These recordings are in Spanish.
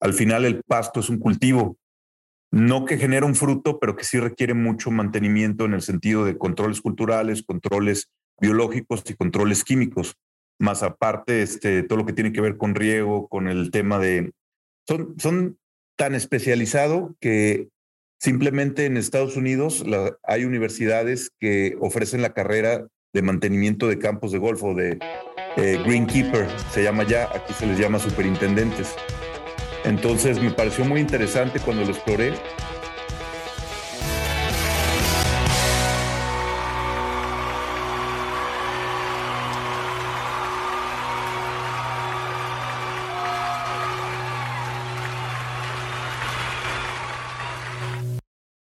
al final el pasto es un cultivo, no que genera un fruto, pero que sí requiere mucho mantenimiento en el sentido de controles culturales, controles biológicos y controles químicos, más aparte este, todo lo que tiene que ver con riego, con el tema de... Son, tan especializado que simplemente en Estados Unidos hay universidades que ofrecen la carrera de mantenimiento de campos de golf o de eh, greenkeeper, se llama ya, aquí se les llama superintendentes. Entonces me pareció muy interesante cuando lo exploré.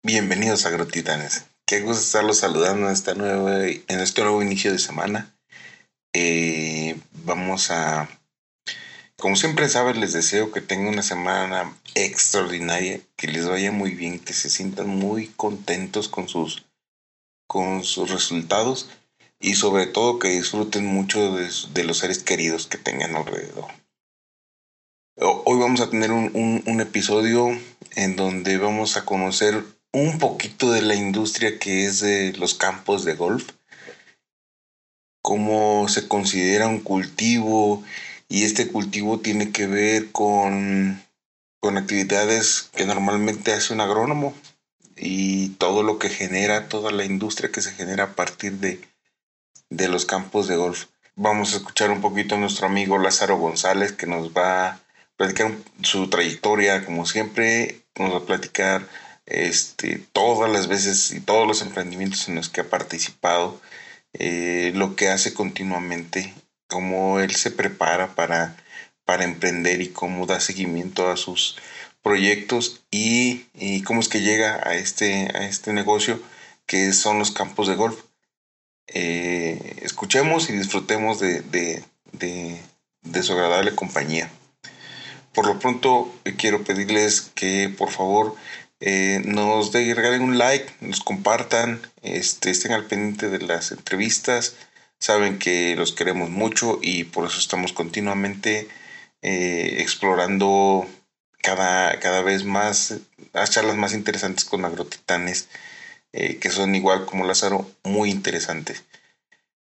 Bienvenidos a Grotitanes. Qué gusto estarlos saludando en, esta nueva, en este nuevo inicio de semana. Eh, vamos a como siempre saben, les deseo que tengan una semana extraordinaria, que les vaya muy bien, que se sientan muy contentos con sus, con sus resultados y sobre todo que disfruten mucho de, los seres queridos que tengan alrededor. Hoy vamos a tener un, un episodio en donde vamos a conocer un poquito de la industria que es de los campos de golf, cómo se considera un cultivo y este cultivo tiene que ver con, con actividades que normalmente hace un agrónomo y todo lo que genera, toda la industria que se genera a partir de, de los campos de golf. Vamos a escuchar un poquito a nuestro amigo Lázaro González que nos va a platicar su trayectoria, como siempre, nos va a platicar este, todas las veces y todos los emprendimientos en los que ha participado, eh, lo que hace continuamente cómo él se prepara para, para emprender y cómo da seguimiento a sus proyectos y, cómo es que llega a este, a este negocio que son los campos de golf. Eh, escuchemos y disfrutemos de, de, su agradable compañía. Por lo pronto eh, quiero pedirles que por favor eh, nos de, regalen un like, nos compartan, este, estén al pendiente de las entrevistas saben que los queremos mucho y por eso estamos continuamente eh, explorando cada, cada vez más las charlas más interesantes con agrotitanes, eh, que son igual como Lázaro, muy interesantes.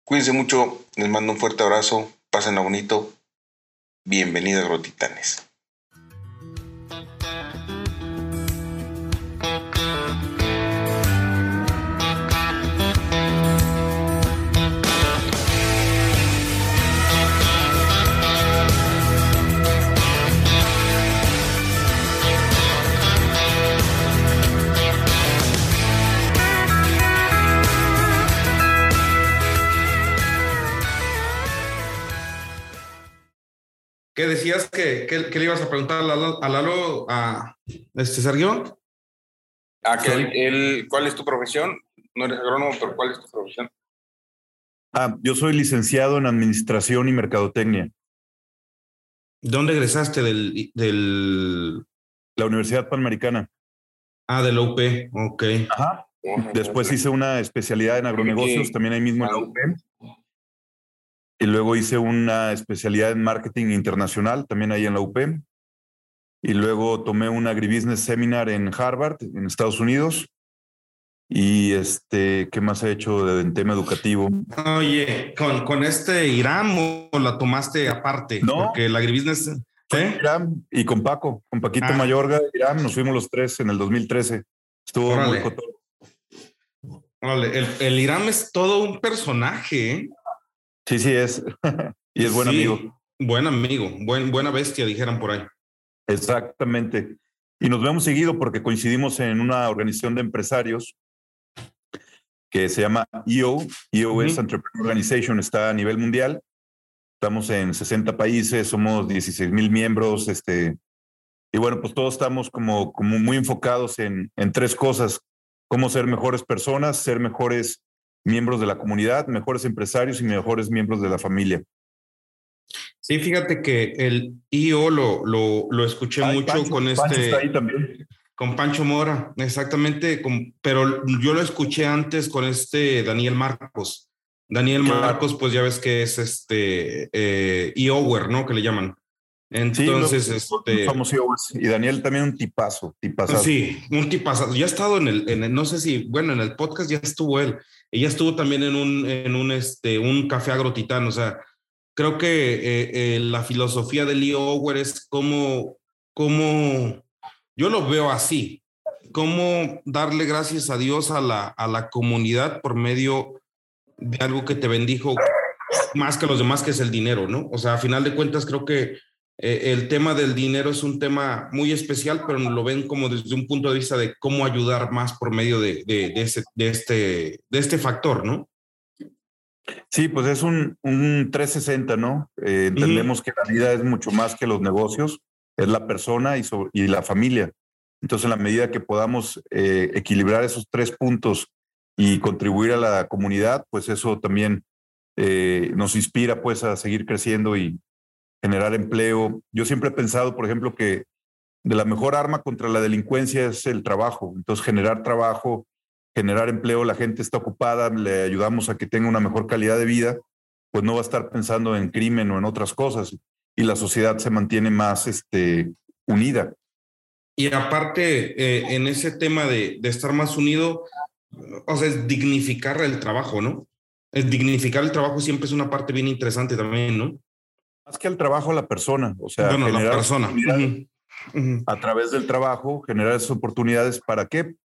Cuídense mucho, les mando un fuerte abrazo, pasen a bonito, bienvenido a Agrotitanes. ¿Qué decías que, le ibas a preguntar a Lalo, a, este Sergio? ¿A que ¿Cuál es tu profesión? No eres agrónomo, pero ¿cuál es tu profesión? Ah, yo soy licenciado en Administración y Mercadotecnia. ¿Dónde egresaste del, del... La Universidad Panamericana. Ah, de la UP, ok. Ajá. Después hice una especialidad en agronegocios, también ahí mismo en la UP. Y luego hice una especialidad en marketing internacional, también ahí en la UP. Y luego tomé un agribusiness seminar en Harvard, en Estados Unidos. Y este, ¿qué más he hecho en tema educativo? Oye, con, con este Irán o la tomaste aparte? No. Porque el agribusiness. ¿eh? Irán y con Paco, con Paquito ah. Mayorga, Irán, nos fuimos los tres en el 2013. Estuvo muy Órale, el, el Irán es todo un personaje, ¿eh? Sí, sí es. y es buen amigo. Buen amigo, buen, buena bestia, dijeran por ahí. Exactamente. Y nos vemos seguido porque coincidimos en una organización de empresarios que se llama EO. EO es Entrepreneur Organization, está a nivel mundial. Estamos en 60 países, somos 16 mil miembros. Este, y bueno, pues todos estamos como, como muy enfocados en, en tres cosas. Cómo ser mejores personas, ser mejores miembros de la comunidad, mejores empresarios y mejores miembros de la familia. Sí, fíjate que el IO lo, lo, lo escuché mucho con este. Con Pancho Mora, exactamente, pero yo lo escuché antes con este Daniel Marcos. Daniel Marcos, pues ya ves que es este eh, IOWER, ¿no? Que le llaman. Entonces, este, y Daniel también un tipazo, tipazo. Sí, un tipazo. Ya ha estado en el, en no sé si, bueno, en el podcast ya estuvo él. Ella estuvo también en un, en un, este, un café agrotitán. O sea, creo que eh, eh, la filosofía de Lee Ower es como, como, yo lo veo así, cómo darle gracias a Dios a la, a la comunidad por medio de algo que te bendijo más que los demás, que es el dinero, ¿no? O sea, a final de cuentas, creo que eh, el tema del dinero es un tema muy especial, pero lo ven como desde un punto de vista de cómo ayudar más por medio de, de, este, de este factor, ¿no? Sí, pues es un, un 360, ¿no? Eh, entendemos que la vida es mucho más que los negocios, es la persona y, y la familia. Entonces, en la medida que podamos eh, equilibrar esos tres puntos y contribuir a la comunidad, pues eso también nos inspira pues a seguir creciendo y, generar empleo. Yo siempre he pensado, por ejemplo, que de la mejor arma contra la delincuencia es el trabajo. Entonces, generar trabajo, generar empleo, la gente está ocupada, le ayudamos a que tenga una mejor calidad de vida, pues no va a estar pensando en crimen o en otras cosas y la sociedad se mantiene más este, unida. Y aparte, eh, en ese tema de, de, estar más unido, o sea, es dignificar el trabajo, ¿no? Dignificar el trabajo siempre es una parte bien interesante también, ¿no? Más que el trabajo, la persona. O sea, bueno, la persona. A través del trabajo, generar esas oportunidades. ¿Para qué?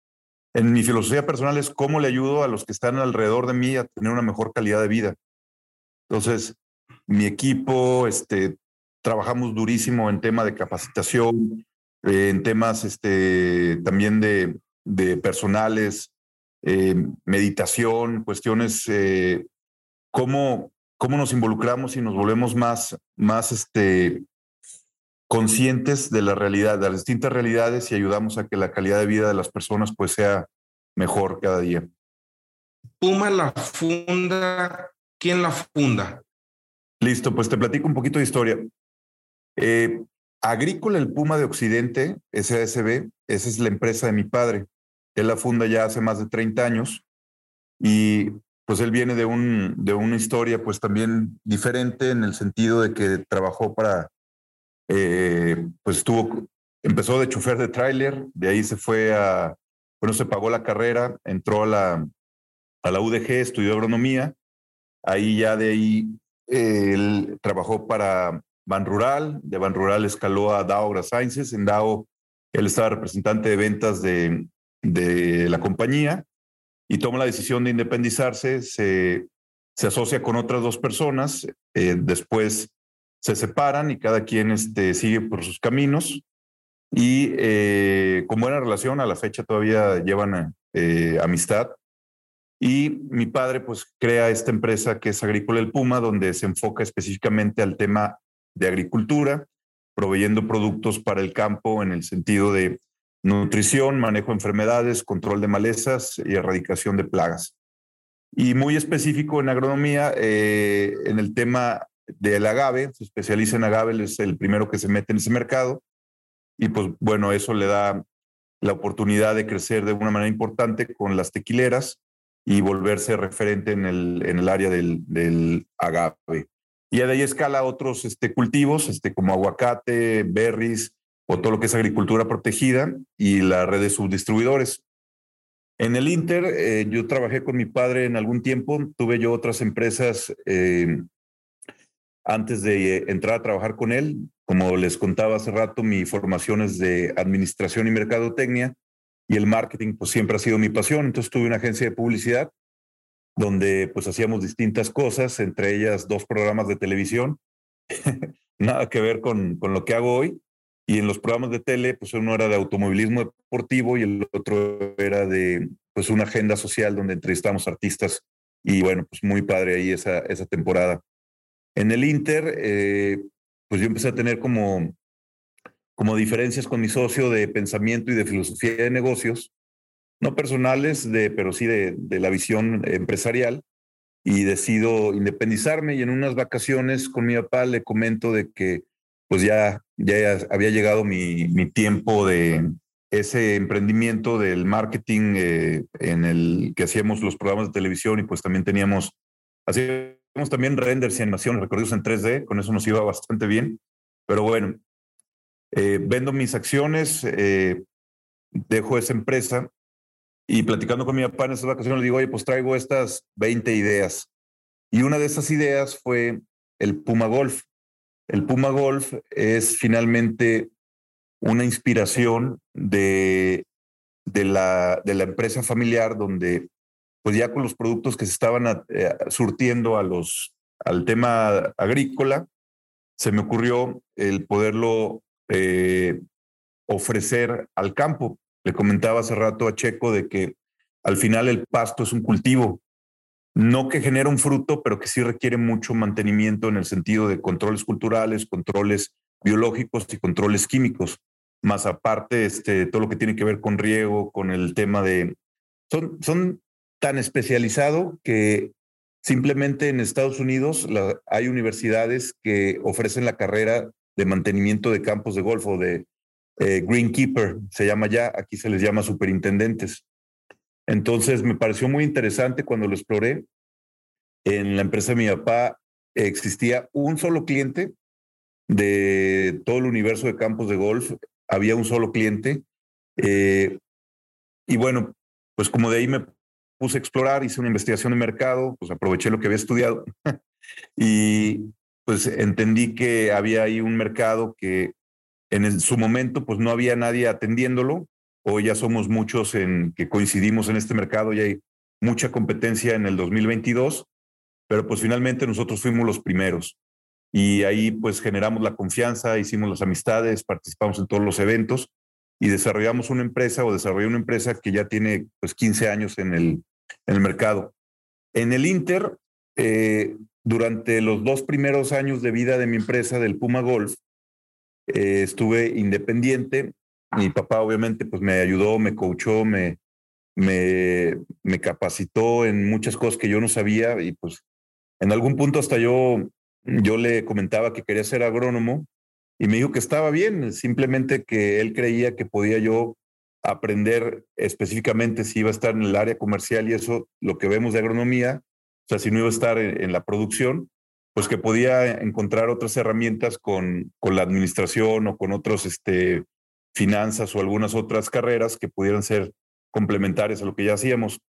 En mi filosofía personal es cómo le ayudo a los que están alrededor de mí a tener una mejor calidad de vida. Entonces, mi equipo, este, trabajamos durísimo en tema de capacitación, eh, en temas este, también de, de personales, eh, meditación, cuestiones, eh, cómo, cómo nos involucramos y nos volvemos más, más este, conscientes de la realidad, de las distintas realidades y ayudamos a que la calidad de vida de las personas pues sea mejor cada día. Puma la funda, ¿quién la funda? Listo, pues te platico un poquito de historia. Eh, Agrícola el Puma de Occidente, SASB, esa es la empresa de mi padre. Él la funda ya hace más de 30 años y pues él viene de, un, de una historia pues también diferente en el sentido de que trabajó para, eh, pues estuvo, empezó de chofer de tráiler, de ahí se fue a, bueno, se pagó la carrera, entró a la, a la UDG, estudió agronomía, ahí ya de ahí él trabajó para Ban Rural, de Ban Rural escaló a Dow AgroSciences, en Dow él estaba representante de ventas de, de la compañía, y toma la decisión de independizarse, se, se asocia con otras dos personas, eh, después se separan y cada quien este, sigue por sus caminos. Y eh, con buena relación, a la fecha todavía llevan eh, amistad. Y mi padre pues crea esta empresa que es Agrícola El Puma, donde se enfoca específicamente al tema de agricultura, proveyendo productos para el campo en el sentido de nutrición, manejo de enfermedades, control de malezas y erradicación de plagas. Y muy específico en agronomía, eh, en el tema del agave, se especializa en agave, es el primero que se mete en ese mercado. Y pues bueno, eso le da la oportunidad de crecer de una manera importante con las tequileras y volverse referente en el, en el área del, del agave. Y de ahí escala otros este, cultivos, este, como aguacate, berries, o todo lo que es agricultura protegida y la red de subdistribuidores. En el Inter, eh, yo trabajé con mi padre en algún tiempo, tuve yo otras empresas eh, antes de entrar a trabajar con él. Como les contaba hace rato, mi formación es de administración y mercadotecnia y el marketing pues siempre ha sido mi pasión. Entonces tuve una agencia de publicidad donde pues hacíamos distintas cosas, entre ellas dos programas de televisión, nada que ver con, con lo que hago hoy, y en los programas de tele, pues uno era de automovilismo deportivo y el otro era de pues una agenda social donde entrevistamos artistas y bueno, pues muy padre ahí esa, esa temporada. En el Inter, eh, pues yo empecé a tener como, como diferencias con mi socio de pensamiento y de filosofía de negocios, no personales, de, pero sí de, de la visión empresarial y decido independizarme y en unas vacaciones con mi papá le comento de que pues ya, ya había llegado mi, mi tiempo de ese emprendimiento del marketing eh, en el que hacíamos los programas de televisión y pues también teníamos, hacíamos también renders y animación, recorridos en 3D, con eso nos iba bastante bien. Pero bueno, eh, vendo mis acciones, eh, dejo esa empresa y platicando con mi papá en esas vacaciones le digo, oye, pues traigo estas 20 ideas. Y una de esas ideas fue el Puma Golf. El Puma Golf es finalmente una inspiración de, de, la, de la empresa familiar donde pues ya con los productos que se estaban eh, surtiendo a los, al tema agrícola, se me ocurrió el poderlo eh, ofrecer al campo. Le comentaba hace rato a Checo de que al final el pasto es un cultivo, no que genera un fruto, pero que sí requiere mucho mantenimiento en el sentido de controles culturales, controles biológicos y controles químicos, más aparte este, todo lo que tiene que ver con riego, con el tema de... Son, tan especializado que simplemente en Estados Unidos hay universidades que ofrecen la carrera de mantenimiento de campos de golf o de eh, greenkeeper, se llama ya, aquí se les llama superintendentes. Entonces me pareció muy interesante cuando lo exploré. En la empresa de mi papá existía un solo cliente de todo el universo de campos de golf, había un solo cliente. Eh, y bueno, pues como de ahí me puse a explorar, hice una investigación de mercado, pues aproveché lo que había estudiado y pues entendí que había ahí un mercado que en su momento pues no había nadie atendiéndolo. Hoy ya somos muchos en que coincidimos en este mercado y hay mucha competencia en el 2022, pero pues finalmente nosotros fuimos los primeros. Y ahí pues generamos la confianza, hicimos las amistades, participamos en todos los eventos y desarrollamos una empresa o desarrollé una empresa que ya tiene pues 15 años en el, mercado. En el Inter, eh, durante los dos primeros años de vida de mi empresa, del Puma Golf, eh, estuve independiente. Mi papá obviamente pues me ayudó, me coachó, me, me, me capacitó en muchas cosas que yo no sabía y pues en algún punto hasta yo, yo le comentaba que quería ser agrónomo y me dijo que estaba bien, simplemente que él creía que podía yo aprender específicamente si iba a estar en el área comercial y eso, lo que vemos de agronomía, o sea, si no iba a estar en, la producción, pues que podía encontrar otras herramientas con, con la administración o con otros este, finanzas o algunas otras carreras que pudieran ser complementarias a lo que ya hacíamos.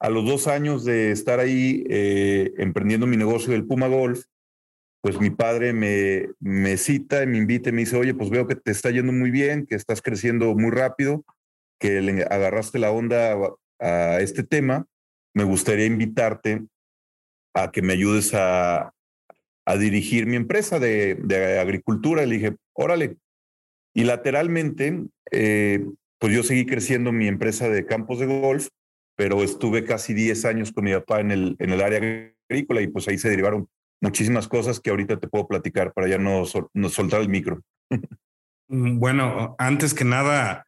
A los dos años de estar ahí eh, emprendiendo mi negocio del Puma Golf, pues mi padre me, me cita y me invita y me dice, oye, pues veo que te está yendo muy bien, que estás creciendo muy rápido, que le agarraste la onda a, este tema, me gustaría invitarte a que me ayudes a, a dirigir mi empresa de, de, agricultura. Le dije, órale. Y lateralmente, eh, pues yo seguí creciendo mi empresa de campos de golf, pero estuve casi 10 años con mi papá en el, en el área agrícola y pues ahí se derivaron muchísimas cosas que ahorita te puedo platicar para ya no, no soltar el micro. Mm, bueno, antes que nada,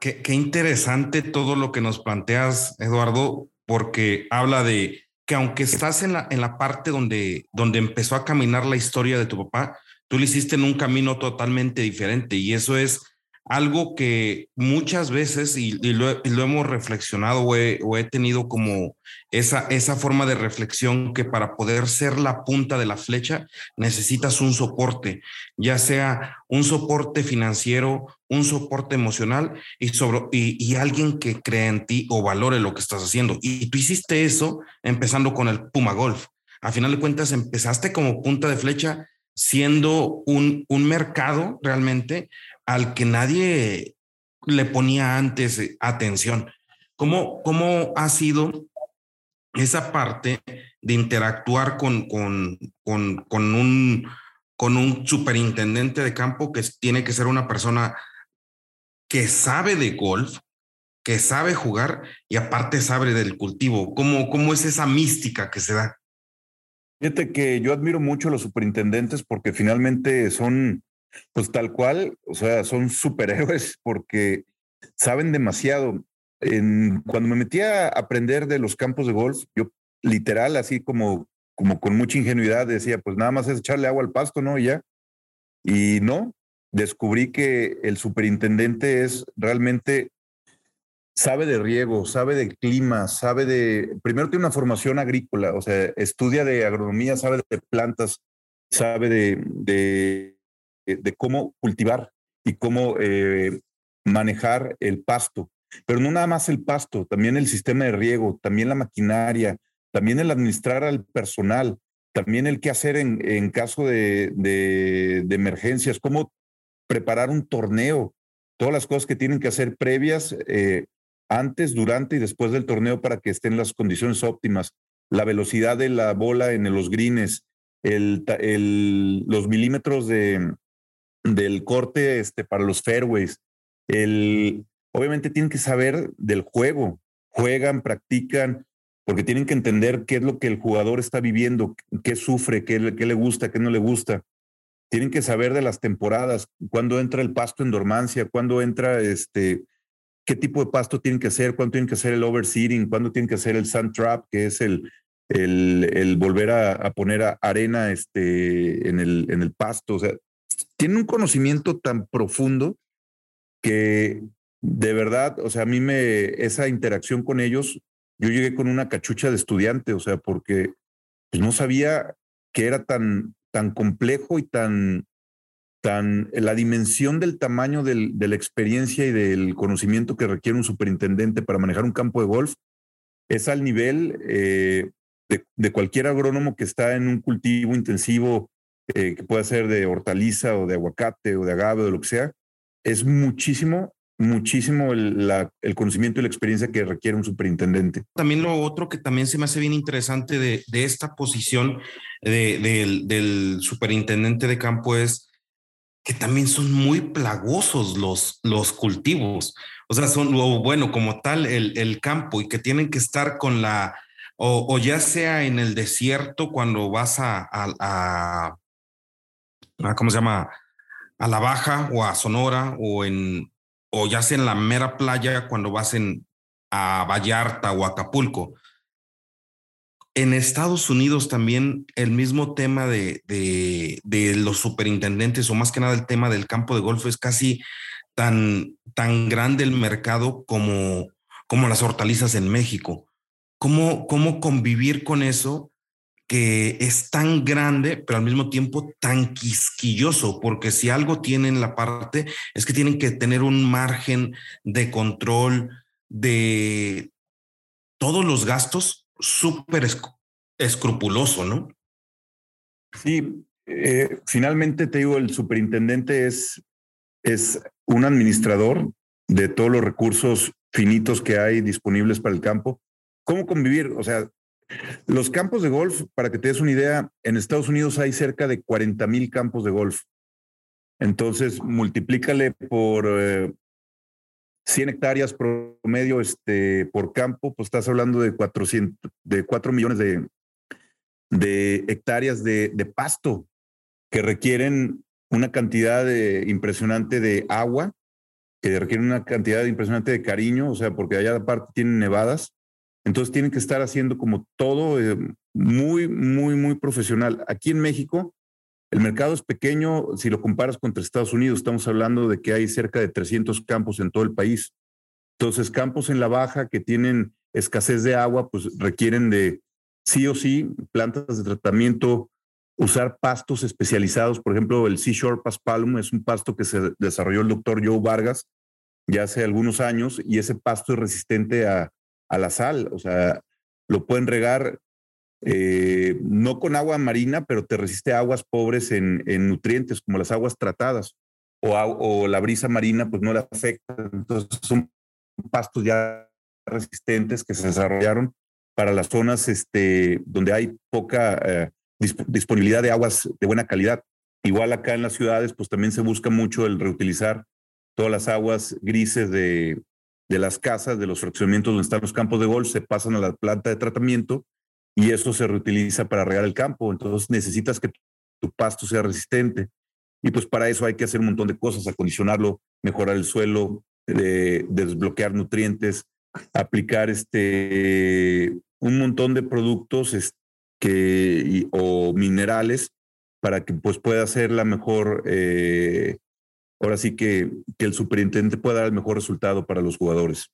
qué, qué, interesante todo lo que nos planteas, Eduardo, porque habla de que aunque estás en la, en la parte donde, donde empezó a caminar la historia de tu papá, tú lo hiciste en un camino totalmente diferente y eso es algo que muchas veces, y, lo, hemos reflexionado o he, tenido como esa, esa forma de reflexión que para poder ser la punta de la flecha necesitas un soporte, ya sea un soporte financiero, un soporte emocional y, sobre, y, alguien que crea en ti o valore lo que estás haciendo. Y tú hiciste eso empezando con el Puma Golf. A final de cuentas, empezaste como punta de flecha siendo un, un mercado realmente al que nadie le ponía antes eh, atención. ¿Cómo, cómo ha sido esa parte de interactuar con, con, con, con un, con un superintendente de campo que tiene que ser una persona que sabe de golf, que sabe jugar y aparte sabe del cultivo? ¿Cómo, cómo es esa mística que se da? Fíjate que yo admiro mucho a los superintendentes porque finalmente son pues tal cual, o sea, son superhéroes porque saben demasiado. En, cuando me metí a aprender de los campos de golf, yo literal, así como, como con mucha ingenuidad, decía, pues nada más es echarle agua al pasto, ¿no? Y ya. Y no, descubrí que el superintendente es realmente sabe de riego, sabe de clima, sabe de, primero tiene una formación agrícola, o sea, estudia de agronomía, sabe de plantas, sabe de, de cómo cultivar y cómo eh, manejar el pasto. Pero no nada más el pasto, también el sistema de riego, también la maquinaria, también el administrar al personal, también el qué hacer en, en caso de, de, emergencias, cómo preparar un torneo, todas las cosas que tienen que hacer previas, eh, antes, durante y después del torneo para que estén las condiciones óptimas, la velocidad de la bola en los greens, los milímetros de, del corte este, para los fairways. El, obviamente tienen que saber del juego, juegan, practican, porque tienen que entender qué es lo que el jugador está viviendo, qué sufre, qué, qué le gusta, qué no le gusta. Tienen que saber de las temporadas, cuándo entra el pasto en dormancia, cuándo entra este, qué tipo de pasto tienen que hacer, cuándo tienen que hacer el overseeding, cuándo tienen que hacer el sand trap, que es el, el, el volver a, a, poner arena este, en, el, en el pasto. O sea, tienen un conocimiento tan profundo que de verdad, o sea, a mí me, esa interacción con ellos, yo llegué con una cachucha de estudiante, o sea, porque pues, no sabía que era tan, tan complejo y tan, tan, la dimensión del tamaño del, de la experiencia y del conocimiento que requiere un superintendente para manejar un campo de golf es al nivel eh, de, de, cualquier agrónomo que está en un cultivo intensivo eh, que pueda ser de hortaliza o de aguacate o de agave o de lo que sea, es muchísimo, muchísimo el, la, el conocimiento y la experiencia que requiere un superintendente. También lo otro que también se me hace bien interesante de, de esta posición de, del, del superintendente de campo es que también son muy plagosos los, los cultivos. O sea, son, o bueno, como tal, el, el campo y que tienen que estar con la, o, ya sea en el desierto cuando vas a, a, a, ¿cómo se llama? A la Baja o a Sonora o en, o ya sea en la mera playa cuando vas en, a Vallarta o Acapulco. En Estados Unidos también el mismo tema de, de, los superintendentes o más que nada el tema del campo de golf es casi tan, tan grande el mercado como, como las hortalizas en México. ¿Cómo, ¿Cómo convivir con eso que es tan grande, pero al mismo tiempo tan quisquilloso, porque si algo tienen la parte es que tienen que tener un margen de control de todos los gastos súper escrupuloso, ¿no? Sí, eh, finalmente te digo, el superintendente es, es un administrador de todos los recursos finitos que hay disponibles para el campo. ¿Cómo convivir? O sea, los campos de golf, para que te des una idea, en Estados Unidos hay cerca de 40 mil campos de golf. Entonces, multiplícale por eh, 100 hectáreas promedio este, por campo, pues estás hablando de 400, de 4 millones de, de hectáreas de, de, pasto que requieren una cantidad de, impresionante de agua, que requieren una cantidad impresionante de cariño, o sea, porque allá aparte tienen nevadas entonces tienen que estar haciendo como todo eh, muy, muy, muy profesional. Aquí en México, el mercado es pequeño. Si lo comparas contra Estados Unidos, estamos hablando de que hay cerca de 300 campos en todo el país. Entonces, campos en la baja que tienen escasez de agua, pues requieren de sí o sí plantas de tratamiento, usar pastos especializados. Por ejemplo, el Seashore Paspalum es un pasto que se desarrolló el doctor Joe Vargas ya hace algunos años y ese pasto es resistente a, a la sal, o sea, lo pueden regar eh, no con agua marina, pero te resiste aguas pobres en, en nutrientes, como las aguas tratadas, o, la brisa marina, pues no le afecta. Entonces son pastos ya resistentes que se desarrollaron para las zonas este, donde hay poca eh, disponibilidad de aguas de buena calidad. Igual acá en las ciudades, pues también se busca mucho el reutilizar todas las aguas grises de, de las casas, de los fraccionamientos donde están los campos de golf, se pasan a la planta de tratamiento y eso se reutiliza para regar el campo. Entonces necesitas que tu pasto sea resistente. Y pues para eso hay que hacer un montón de cosas, acondicionarlo, mejorar el suelo, de, desbloquear nutrientes, aplicar este, un montón de productos que, o minerales para que pues pueda ser la mejor eh, ahora sí que, que el superintendente pueda dar el mejor resultado para los jugadores.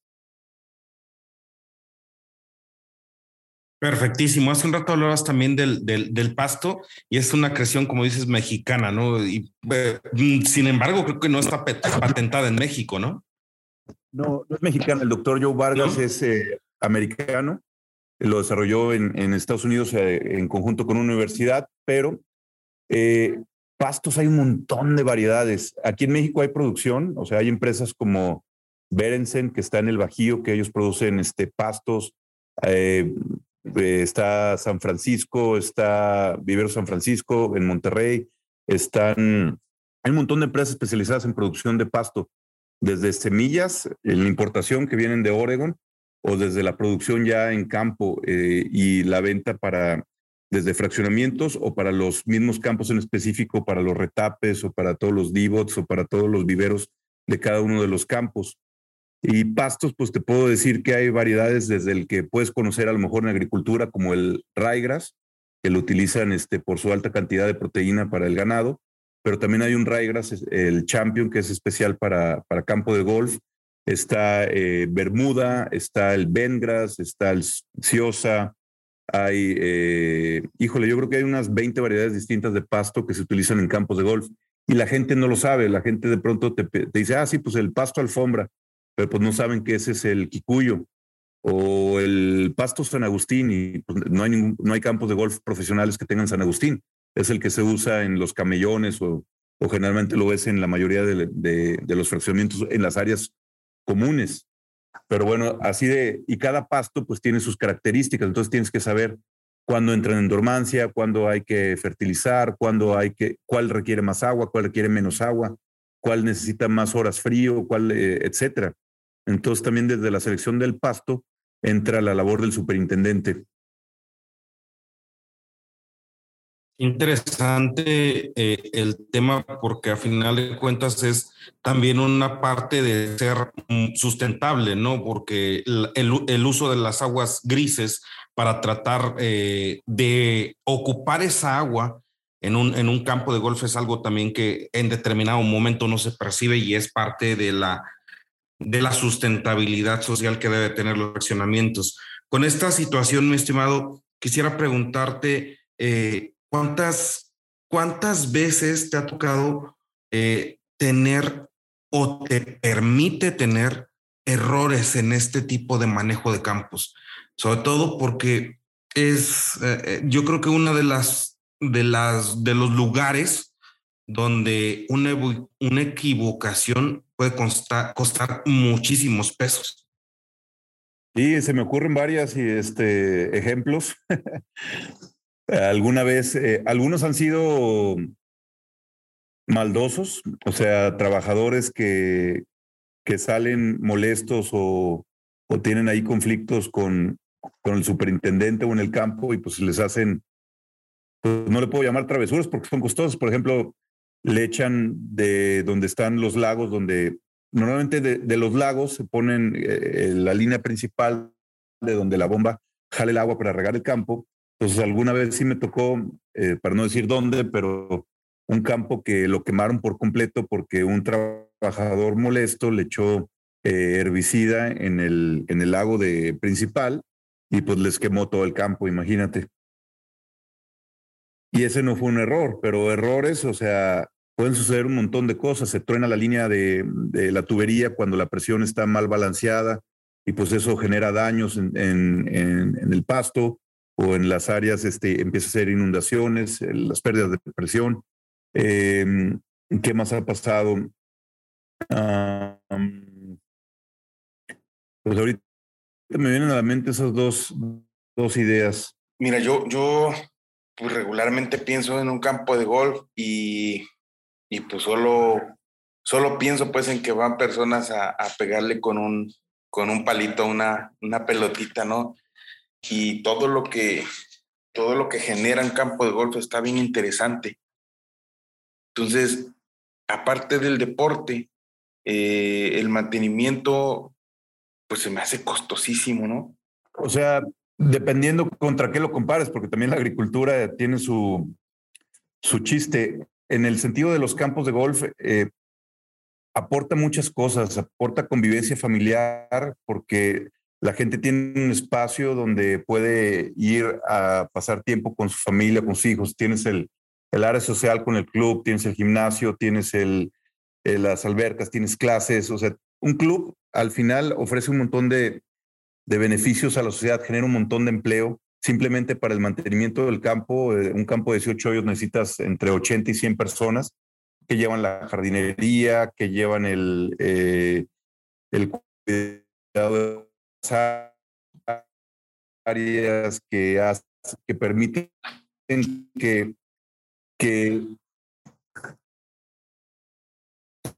Perfectísimo. Hace un rato hablabas también del, del, pasto y es una creación, como dices, mexicana, ¿no? Y eh, sin embargo, creo que no está patentada en México, ¿no? No, no es mexicana. El doctor Joe Vargas es eh, americano. Lo desarrolló en, en Estados Unidos eh, en conjunto con una universidad, pero pastos hay un montón de variedades. Aquí en México hay producción, o sea, hay empresas como Berensen, que está en el Bajío, que ellos producen este, pastos. Eh, eh, está San Francisco, está Vivero San Francisco en Monterrey, están, hay un montón de empresas especializadas en producción de pasto, desde semillas, en la importación que vienen de Oregon, o desde la producción ya en campo eh, y la venta para desde fraccionamientos o para los mismos campos en específico, para los retapes o para todos los divots o para todos los viveros de cada uno de los campos. Y pastos, pues te puedo decir que hay variedades desde el que puedes conocer a lo mejor en agricultura, como el ryegrass, que lo utilizan este, por su alta cantidad de proteína para el ganado, pero también hay un ryegrass, el champion, que es especial para, para campo de golf. Está eh, Bermuda, está el Bengras, está el Ciosa, hay, eh, híjole, yo creo que hay unas 20 variedades distintas de pasto que se utilizan en campos de golf y la gente no lo sabe, la gente de pronto te, te dice, ah, sí, pues el pasto alfombra, pero pues no saben que ese es el Kikuyo o el Pasto San Agustín y pues, no, hay no hay campos de golf profesionales que tengan San Agustín. Es el que se usa en los camellones o, o generalmente lo ves en la mayoría de, de, los fraccionamientos en las áreas comunes. Pero bueno, así de, y cada pasto pues tiene sus características, entonces tienes que saber cuándo entran en dormancia, cuándo hay que fertilizar, cuándo hay que, cuál requiere más agua, cuál requiere menos agua, cuál necesita más horas frío, cuál, eh, etcétera. Entonces también desde la selección del pasto entra la labor del superintendente. Interesante eh, el tema porque a final de cuentas es también una parte de ser mm, sustentable, ¿no? Porque el, uso de las aguas grises para tratar eh, de ocupar esa agua en un, en un campo de golf es algo también que en determinado momento no se percibe y es parte de la de la sustentabilidad social que debe tener los accionamientos. Con esta situación, mi estimado, quisiera preguntarte eh, cuántas, cuántas veces te ha tocado eh, tener o te permite tener errores en este tipo de manejo de campos, sobre todo porque es, eh, yo creo que una de las, de las, de los lugares donde una, equivocación puede costar, muchísimos pesos. Sí, se me ocurren varias y este, ejemplos. Alguna vez, eh, algunos han sido maldosos, o sea, trabajadores que, que salen molestos o, o tienen ahí conflictos con, con el superintendente o en el campo y pues les hacen, pues no le puedo llamar travesuras porque son costosos. Por ejemplo, le echan de donde están los lagos, donde normalmente de, los lagos se ponen eh, la línea principal de donde la bomba jale el agua para regar el campo. Entonces alguna vez sí me tocó, eh, para no decir dónde, pero un campo que lo quemaron por completo porque un trabajador molesto le echó eh, herbicida en el, en el lago de principal y pues les quemó todo el campo, imagínate. Y ese no fue un error, pero errores, o sea, pueden suceder un montón de cosas. Se truena la línea de, la tubería cuando la presión está mal balanceada y pues eso genera daños en, el pasto o en las áreas, este, empieza a ser inundaciones, las pérdidas de presión. Em, ¿Qué más ha pasado? pues ahorita me vienen a la mente esas dos, dos ideas. Mira, yo, yo pues regularmente pienso en un campo de golf y, y pues solo, solo pienso pues en que van personas a, a pegarle con un, con un palito, una, una pelotita, ¿no? Y todo lo que, todo lo que genera un campo de golf está bien interesante. Entonces, aparte del deporte, eh, el mantenimiento, pues se me hace costosísimo, ¿no? O sea, Dependiendo contra qué lo compares, porque también la agricultura tiene su, su chiste. En el sentido de los campos de golf, eh, aporta muchas cosas, aporta convivencia familiar, porque la gente tiene un espacio donde puede ir a pasar tiempo con su familia, con sus hijos. Tienes el, el área social con el club, tienes el gimnasio, tienes el, eh, las albercas, tienes clases. O sea, un club al final ofrece un montón de, de beneficios a la sociedad, genera un montón de empleo. Simplemente para el mantenimiento del campo, eh, un campo de 18 hoyos necesitas entre 80 y 100 personas que llevan la jardinería, que llevan el, eh, el cuidado de áreas que, que permiten que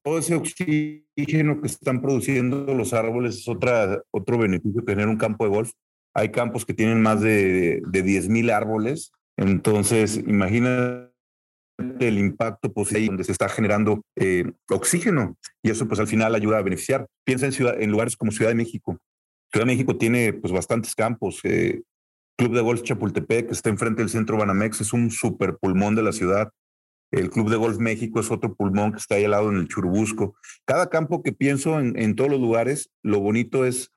todo ese oxígeno que están produciendo los árboles es otra, otro beneficio que genera un campo de golf. Hay campos que tienen más de, de 10.000 árboles, entonces imagina el impacto positivo donde se está generando eh, oxígeno y eso pues al final ayuda a beneficiar. Piensa en lugares como Ciudad de México. Ciudad de México tiene pues bastantes campos. Eh, Club de Golf Chapultepec, que está enfrente del centro Banamex, es un super pulmón de la ciudad. El Club de Golf México es otro pulmón que está ahí al lado en el Churubusco. Cada campo que pienso en, en todos los lugares, lo bonito es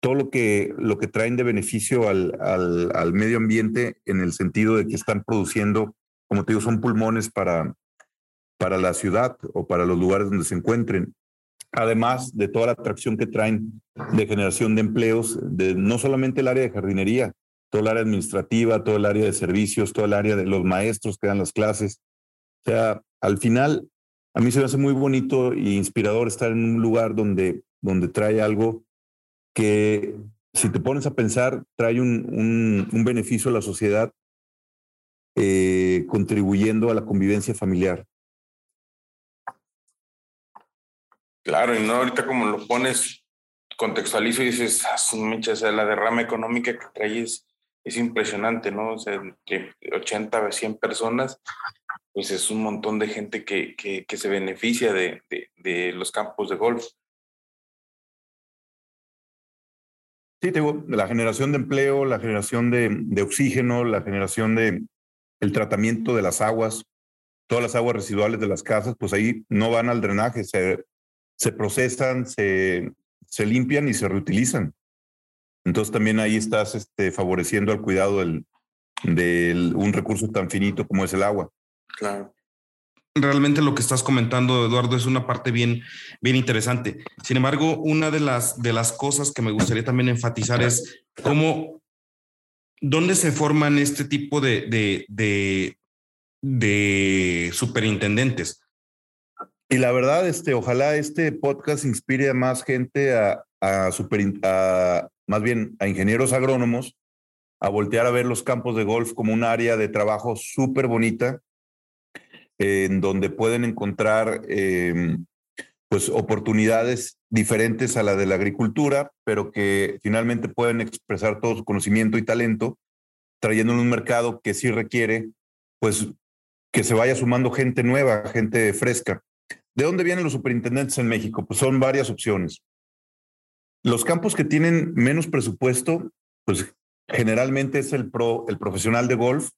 todo lo que, lo que traen de beneficio al, al, al medio ambiente en el sentido de que están produciendo como te digo, son pulmones para, para la ciudad o para los lugares donde se encuentren. Además de toda la atracción que traen de generación de empleos, de no solamente el área de jardinería, todo el área administrativa, todo el área de servicios, todo el área de los maestros que dan las clases. O sea, al final, a mí se me hace muy bonito e inspirador estar en un lugar donde, donde trae algo que, si te pones a pensar, trae un, un, beneficio a la sociedad eh, contribuyendo a la convivencia familiar. Claro, y no ahorita como lo pones, contextualizo y dices, ah, la derrama económica que traes es, impresionante, ¿no? O sea, entre 80 a 100 personas, pues es un montón de gente que, que, se beneficia de, de, los campos de golf. Sí, tengo la generación de empleo, la generación de, de oxígeno, la generación de, el tratamiento de las aguas, todas las aguas residuales de las casas, pues ahí no van al drenaje, se, se procesan, se, se limpian y se reutilizan. Entonces también ahí estás este, favoreciendo al cuidado del, de un recurso tan finito como es el agua. Claro. Realmente lo que estás comentando, Eduardo, es una parte bien, bien interesante. Sin embargo, una de las, de las cosas que me gustaría también enfatizar es cómo ¿dónde se forman este tipo de, de, de, de superintendentes? Y la verdad, este, ojalá este podcast inspire a más gente a, a, super, a, más bien a ingenieros agrónomos a voltear a ver los campos de golf como un área de trabajo súper bonita, en donde pueden encontrar eh, pues oportunidades diferentes a la de la agricultura, pero que finalmente pueden expresar todo su conocimiento y talento, trayendo en un mercado que sí requiere, pues, que se vaya sumando gente nueva, gente fresca. ¿De dónde vienen los superintendentes en México? Pues son varias opciones. Los campos que tienen menos presupuesto, pues generalmente es el pro, el profesional de golf.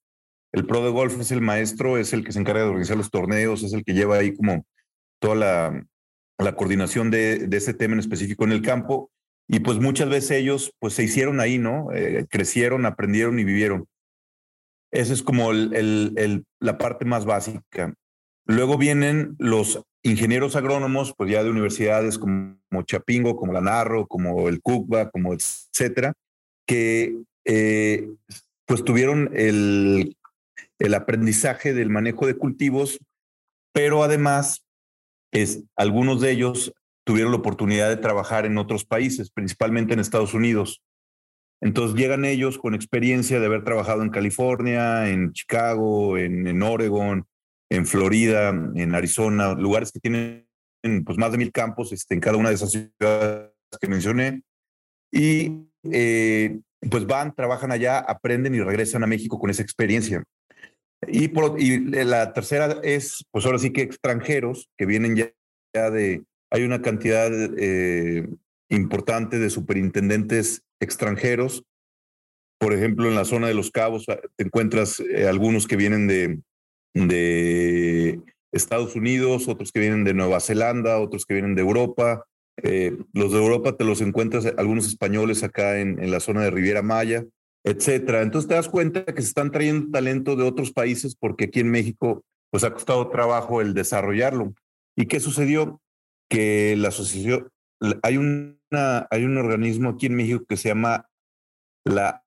El pro de golf es el maestro, es el que se encarga de organizar los torneos, es el que lleva ahí como toda la, la coordinación de, ese tema en específico en el campo. Y pues muchas veces ellos pues se hicieron ahí, ¿no? Eh, crecieron, aprendieron y vivieron. Esa es como el, el, la parte más básica. Luego vienen los ingenieros agrónomos, pues ya de universidades como, Chapingo, como la Narro, como el CUCBA, como etcétera, que eh, pues tuvieron el, el aprendizaje del manejo de cultivos, pero además es, algunos de ellos tuvieron la oportunidad de trabajar en otros países, principalmente en Estados Unidos. Entonces llegan ellos con experiencia de haber trabajado en California, en Chicago, en, en Oregon, en Florida, en Arizona, lugares que tienen pues, más de mil campos este, en cada una de esas ciudades que mencioné. Y eh, pues van, trabajan allá, aprenden y regresan a México con esa experiencia. Y, por, y la tercera es, pues ahora sí que extranjeros que vienen ya, de, hay una cantidad eh, importante de superintendentes extranjeros. Por ejemplo, en la zona de los cabos ah, te encuentras eh, algunos que vienen de, de Estados Unidos, otros que vienen de Nueva Zelanda, otros que vienen de Europa, Eh, los de Europa te los encuentras algunos españoles acá en, en la zona de Riviera Maya, etcétera. Entonces te das cuenta que se están trayendo talento de otros países porque aquí en México pues ha costado trabajo el desarrollarlo. ¿Y qué sucedió? Que la asociación, hay, una, hay un organismo aquí en México que se llama la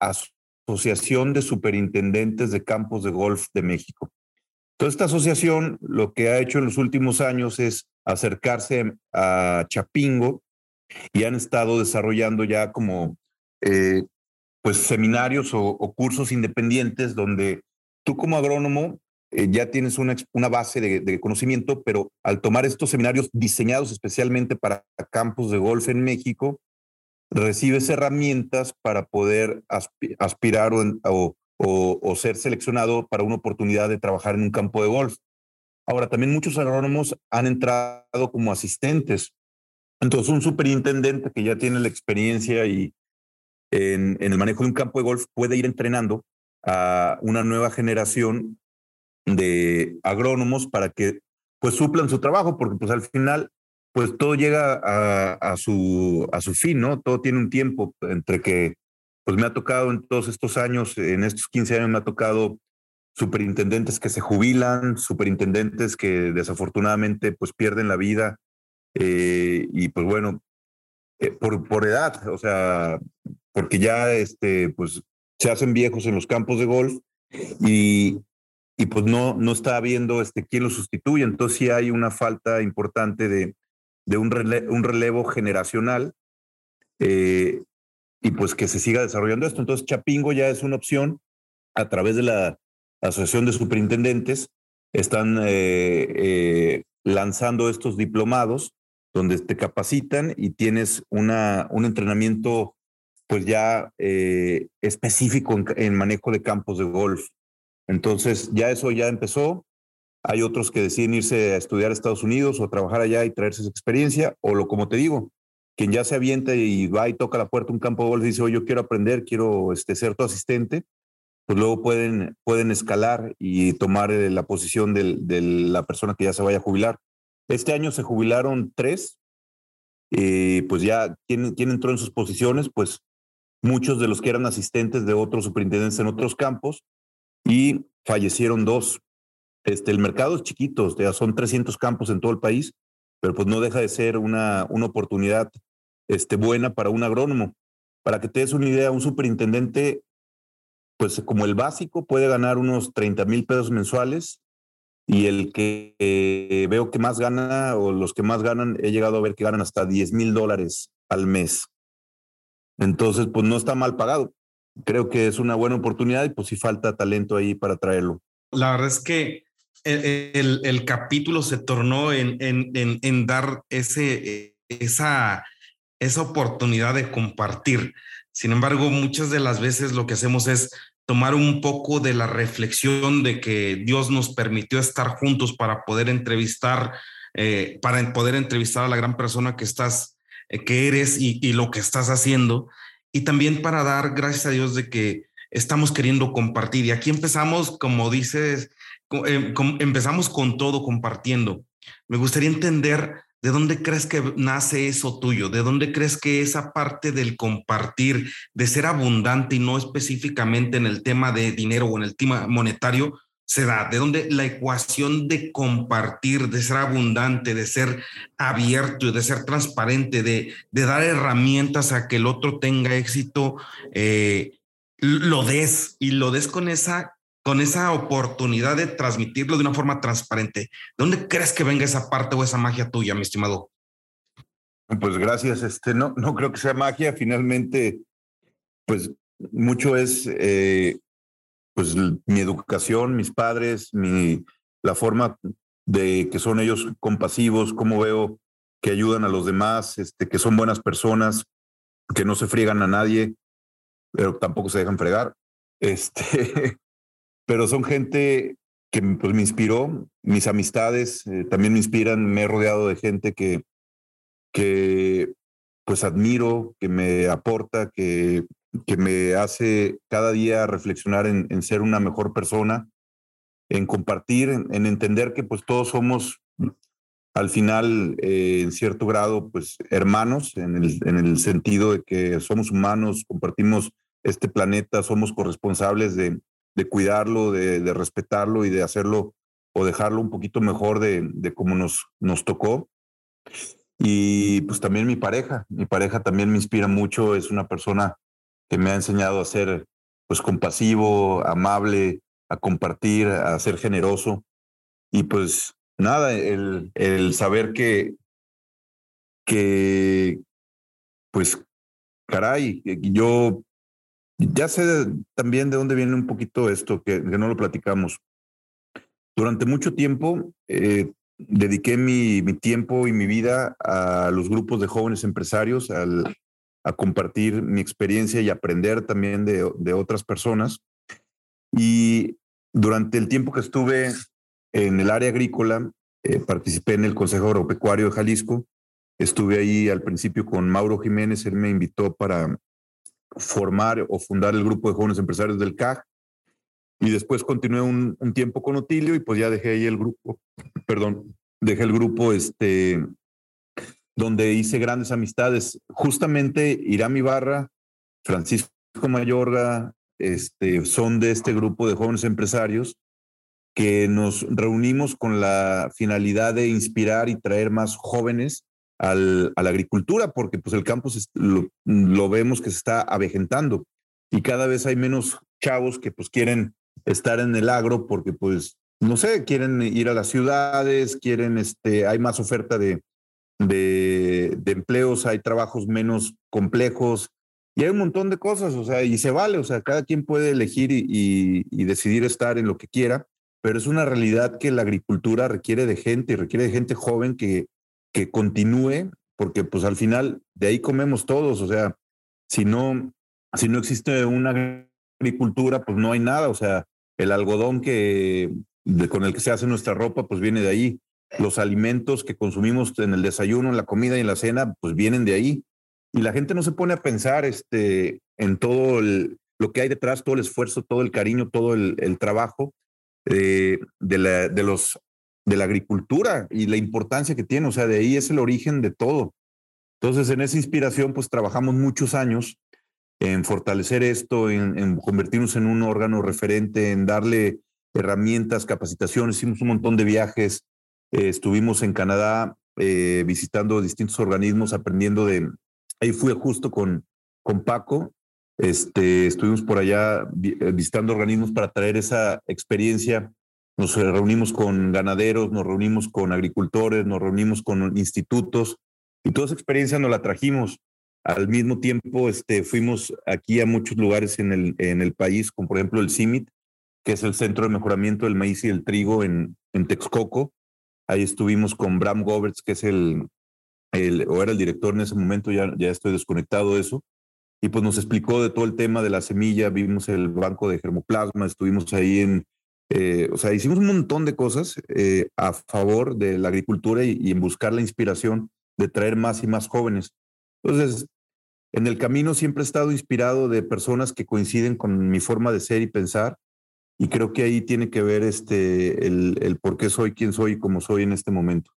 Asociación de Superintendentes de Campos de Golf de México. Entonces, esta asociación lo que ha hecho en los últimos años es acercarse a Chapingo y han estado desarrollando ya como eh, pues seminarios o, cursos independientes donde tú como agrónomo eh, ya tienes una, una base de, conocimiento, pero al tomar estos seminarios diseñados especialmente para campos de golf en México, recibes herramientas para poder aspirar o, ser seleccionado para una oportunidad de trabajar en un campo de golf. Ahora, también muchos agrónomos han entrado como asistentes. Entonces, un superintendente que ya tiene la experiencia y, en, el manejo de un campo de golf puede ir entrenando a una nueva generación de agrónomos para que pues suplan su trabajo, porque pues al final pues todo llega a, su, a su fin, ¿no? Todo tiene un tiempo entre que pues me ha tocado en todos estos años, en estos 15 años me ha tocado superintendentes que se jubilan, superintendentes que desafortunadamente pues pierden la vida eh, y pues bueno, eh, por, por edad, o sea, porque ya este, pues, se hacen viejos en los campos de golf y, y pues no, no está habiendo este, quién lo sustituye. Entonces sí hay una falta importante de, de un, relevo, generacional eh, y pues que se siga desarrollando esto. Entonces Chapingo ya es una opción a través de la Asociación de Superintendentes. Están eh, eh, lanzando estos diplomados donde te capacitan y tienes una, un entrenamiento pues ya específico en, manejo de campos de golf. Entonces, ya eso ya empezó. Hay otros que deciden irse a estudiar a Estados Unidos o trabajar allá y traerse esa experiencia. O lo como te digo, quien ya se avienta y va y toca la puerta un campo de golf y dice, oye, yo quiero aprender, quiero este, ser tu asistente, pues luego pueden, pueden escalar y tomar eh, la posición de la persona que ya se vaya a jubilar. Este año se jubilaron tres, y pues ya, ¿quién, ¿quién entró en sus posiciones? Pues muchos de los que eran asistentes de otros superintendentes en otros campos y fallecieron dos. Este, el mercado es chiquito, son 300 campos en todo el país, pero pues no deja de ser una, una oportunidad este, buena para un agrónomo. Para que te des una idea, un superintendente, pues como el básico, puede ganar unos 30 mil pesos mensuales y el que eh, veo que más gana o los que más ganan, he llegado a ver que ganan hasta 10 mil dólares al mes. Entonces, pues no está mal pagado. Creo que es una buena oportunidad y pues sí falta talento ahí para traerlo. La verdad es que el, capítulo se tornó en, dar esa, oportunidad de compartir. Sin embargo, muchas de las veces lo que hacemos es tomar un poco de la reflexión de que Dios nos permitió estar juntos para poder entrevistar, eh, para poder entrevistar a la gran persona que estás eh, que eres y, lo que estás haciendo. Y también para dar gracias a Dios de que estamos queriendo compartir. Y aquí empezamos, como dices, empezamos con todo compartiendo. Me gustaría entender de dónde crees que nace eso tuyo, de dónde crees que esa parte del compartir, de ser abundante y no específicamente en el tema de dinero o en el tema monetario, se da, de donde la ecuación de compartir, de ser abundante, de ser abierto, de ser transparente, de, de dar herramientas a que el otro tenga éxito, eh, lo des y lo des con esa, con esa oportunidad de transmitirlo de una forma transparente. ¿De dónde crees que venga esa parte o esa magia tuya, mi estimado? Pues gracias. Este, no, no creo que sea magia. Finalmente, pues mucho es eh, pues mi educación, mis padres, mi, la forma de que son ellos compasivos, cómo veo que ayudan a los demás, este, que son buenas personas, que no se friegan a nadie, pero tampoco se dejan fregar. Este, pero son gente que pues, me inspiró, mis amistades eh, también me inspiran, me he rodeado de gente que, que pues admiro, que me aporta, que que me hace cada día reflexionar en, ser una mejor persona, en compartir, en, entender que pues todos somos al final, eh, en cierto grado, pues hermanos, en el, en el sentido de que somos humanos, compartimos este planeta, somos corresponsables de, de cuidarlo, de, de, respetarlo y de hacerlo o dejarlo un poquito mejor de, de como nos, nos tocó. Y pues también mi pareja, mi pareja también me inspira mucho, es una persona que me ha enseñado a ser pues compasivo, amable, a compartir, a ser generoso. Y pues nada, el, el saber que, que, pues, caray, yo ya sé también de dónde viene un poquito esto, que, no lo platicamos. Durante mucho tiempo eh, dediqué mi, tiempo y mi vida a los grupos de jóvenes empresarios, a compartir mi experiencia y aprender también de, de otras personas. Y durante el tiempo que estuve en el área agrícola, eh, participé en el Consejo Agropecuario de Jalisco. Estuve ahí al principio con Mauro Jiménez, él me invitó para formar o fundar el grupo de jóvenes empresarios del CAG. Y después continué un, tiempo con Otilio y pues ya dejé ahí el grupo, perdón, dejé el grupo este, donde hice grandes amistades. Justamente Irán Ibarra, Francisco Mayorga, este, son de este grupo de jóvenes empresarios que nos reunimos con la finalidad de inspirar y traer más jóvenes al, a la agricultura, porque pues el campo lo, lo, vemos que se está avejentando y cada vez hay menos chavos que pues quieren estar en el agro porque pues, no sé, quieren ir a las ciudades, quieren, este, hay más oferta de, de, empleos, hay trabajos menos complejos, y hay un montón de cosas, o sea, y se vale, o sea, cada quien puede elegir y, y, y, decidir estar en lo que quiera, pero es una realidad que la agricultura requiere de gente, requiere de gente joven que, que continúe, porque pues al final de ahí comemos todos, o sea, si no, si no existe una agricultura, pues no hay nada, o sea, el algodón que, con el que se hace nuestra ropa, pues viene de ahí. Los alimentos que consumimos en el desayuno, en la comida y en la cena, pues vienen de ahí. Y la gente no se pone a pensar este, en todo lo que hay detrás, todo el esfuerzo, todo el cariño, todo el, el trabajo eh, de, la, de, los, de la agricultura y la importancia que tiene. O sea, de ahí es el origen de todo. Entonces, en esa inspiración, pues trabajamos muchos años en fortalecer esto, en, convertirnos en un órgano referente, en darle herramientas, capacitaciones. Hicimos un montón de viajes. Eh, estuvimos en Canadá eh, visitando distintos organismos, aprendiendo de... Ahí fui justo con, con Paco este, estuvimos por allá eh, visitando organismos para traer esa experiencia. Nos reunimos con ganaderos, nos reunimos con agricultores, nos reunimos con institutos y toda esa experiencia nos la trajimos. Al mismo tiempo, este, fuimos aquí a muchos lugares en el, en el país, como por ejemplo el CIMIT, que es el Centro de Mejoramiento del Maíz y el Trigo en, en Texcoco. Ahí estuvimos con Bram Goberts, que es el, el, o era el director en ese momento, ya, ya estoy desconectado de eso y pues nos explicó de todo el tema de la semilla, vimos el banco de germoplasma, estuvimos ahí en, eh, o sea, hicimos un montón de cosas eh, a favor de la agricultura y, y, en buscar la inspiración de traer más y más jóvenes. Entonces, en el camino siempre he estado inspirado de personas que coinciden con mi forma de ser y pensar, y creo que ahí tiene que ver este, el, el por qué soy quien soy y cómo soy en este momento.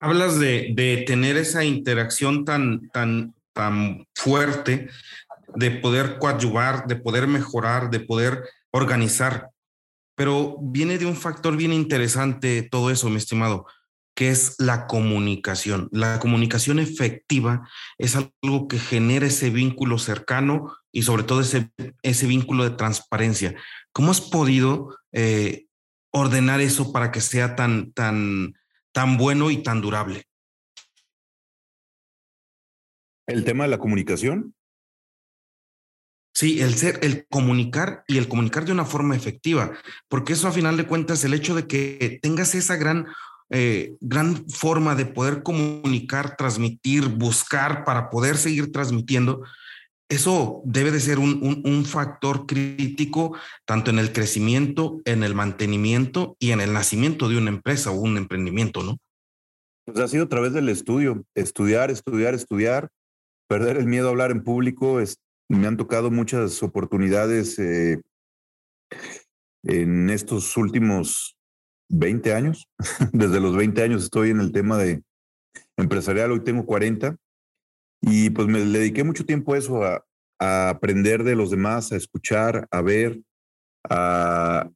Hablas de, de, tener esa interacción tan, tan, tan fuerte, de poder coadyuvar, de poder mejorar, de poder organizar. Pero viene de un factor bien interesante todo eso, mi estimado, que es la comunicación. La comunicación efectiva es algo que genera ese vínculo cercano y sobre todo ese, ese vínculo de transparencia. ¿Cómo has podido eh, ordenar eso para que sea tan, tan, tan bueno y tan durable? ¿El tema de la comunicación? Sí, el ser, el comunicar y el comunicar de una forma efectiva, porque eso a final de cuentas, el hecho de que tengas esa gran, eh, gran forma de poder comunicar, transmitir, buscar para poder seguir transmitiendo, eso debe de ser un, un, factor crítico tanto en el crecimiento, en el mantenimiento y en el nacimiento de una empresa o un emprendimiento, ¿no? Pues ha sido a través del estudio, estudiar, estudiar, estudiar, perder el miedo a hablar en público. Me han tocado muchas oportunidades eh, en estos últimos 20 años. Desde los 20 años estoy en el tema de empresarial, hoy tengo 40 y pues me dediqué mucho tiempo a eso, a, a aprender de los demás, a escuchar, a ver, a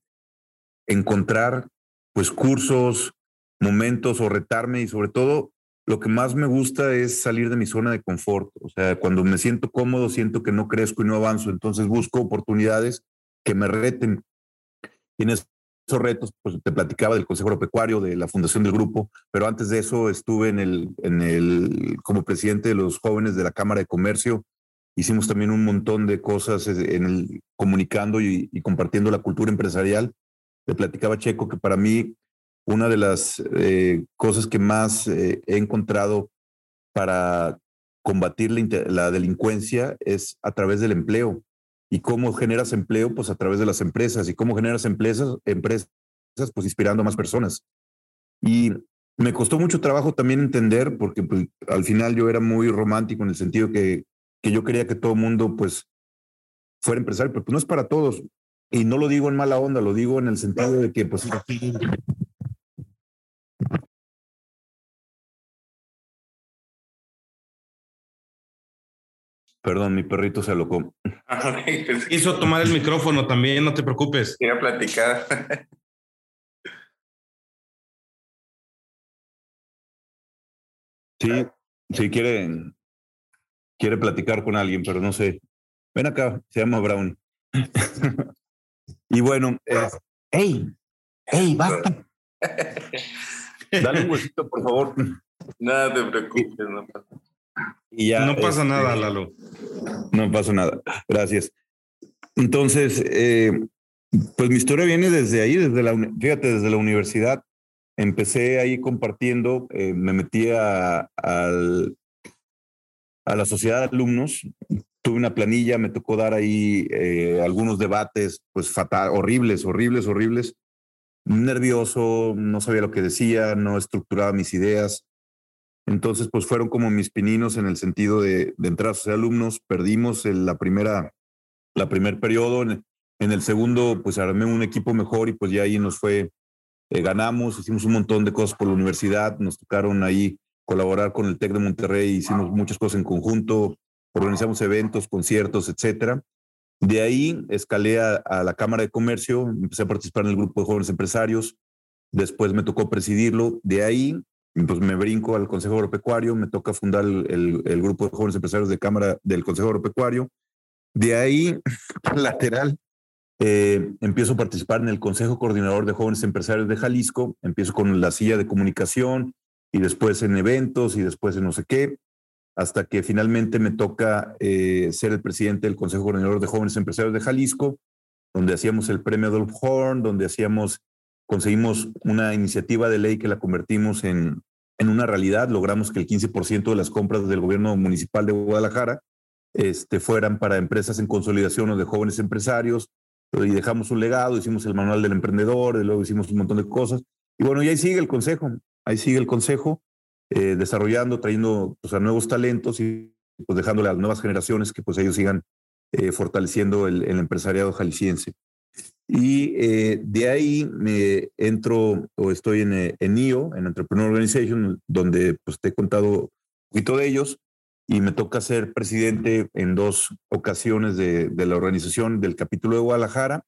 encontrar pues cursos, momentos o retarme y sobre todo lo que más me gusta es salir de mi zona de confort. O sea, cuando me siento cómodo, siento que no crezco y no avanzo, entonces busco oportunidades que me reten. Y en esos retos, pues te platicaba del Consejo Agropecuario, de la fundación del grupo, pero antes de eso estuve en el, en el, como presidente de los jóvenes de la Cámara de Comercio. Hicimos también un montón de cosas en el, comunicando y, compartiendo la cultura empresarial. Le platicaba Checo que para mí una de las eh, cosas que más eh, he encontrado para combatir la, delincuencia es a través del empleo. ¿Y cómo generas empleo? Pues a través de las empresas. ¿Y cómo generas empresas? Empresas, pues inspirando a más personas. Y me costó mucho trabajo también entender, porque pues, al final yo era muy romántico en el sentido que, que yo quería que todo el mundo pues fuera empresario, pero pues no es para todos. Y no lo digo en mala onda, lo digo en el sentido de que pues Perdón, mi perrito se alocó. Hizo tomar el micrófono también, no te preocupes. Quiero platicar. Sí, sí quiere, quiere platicar con alguien, pero no sé. Ven acá, se llama Brown. y bueno, eh, ¡Ey! ¡Ey, basta! Dale un huesito, por favor. Nada te preocupes, no pasa no pasa este, nada, Lalo. No pasa nada. Gracias. Entonces, eh, pues mi historia viene desde ahí, desde la, fíjate, desde la universidad. Empecé ahí compartiendo, eh, me metí a, a la sociedad de alumnos, tuve una planilla, me tocó dar ahí eh, algunos debates, pues fatal, horribles, horribles, horribles. Nervioso, no sabía lo que decía, no estructuraba mis ideas. Entonces, pues fueron como mis pininos en el sentido de, entrar a ser alumnos. Perdimos el, la primera, la primer periodo. En, el segundo, pues armé un equipo mejor y pues ya ahí nos fue, eh, ganamos, hicimos un montón de cosas por la universidad, nos tocaron ahí colaborar con el TEC de Monterrey, hicimos muchas cosas en conjunto, organizamos eventos, conciertos, etcétera. De ahí escalé a, la Cámara de Comercio, empecé a participar en el grupo de jóvenes empresarios, después me tocó presidirlo. De ahí pues me brinco al Consejo Agropecuario, me toca fundar el, el, grupo de jóvenes empresarios de Cámara del Consejo Agropecuario. De ahí, lateral, eh, empiezo a participar en el Consejo Coordinador de Jóvenes Empresarios de Jalisco, empiezo con la silla de comunicación y después en eventos y después en no sé qué, hasta que finalmente me toca eh, ser el presidente del Consejo Coordinador de Jóvenes Empresarios de Jalisco, donde hacíamos el premio Adolf Horn, donde hacíamos conseguimos una iniciativa de ley que la convertimos en, en una realidad. Logramos que el 15% de las compras del gobierno municipal de Guadalajara este, fueran para empresas en consolidación o de jóvenes empresarios. Y dejamos un legado, hicimos el manual del emprendedor, y luego hicimos un montón de cosas. Y bueno, y ahí sigue el consejo, ahí sigue el consejo, eh, desarrollando, trayendo pues, a nuevos talentos y pues dejándole a las nuevas generaciones que pues ellos sigan eh, fortaleciendo el, el empresariado jalisciense. Y eh, de ahí me entro o estoy en, eh, en IO, en Entrepreneur Organization, donde pues, te he contado un poquito de ellos y me toca ser presidente en dos ocasiones de, de la organización del capítulo de Guadalajara.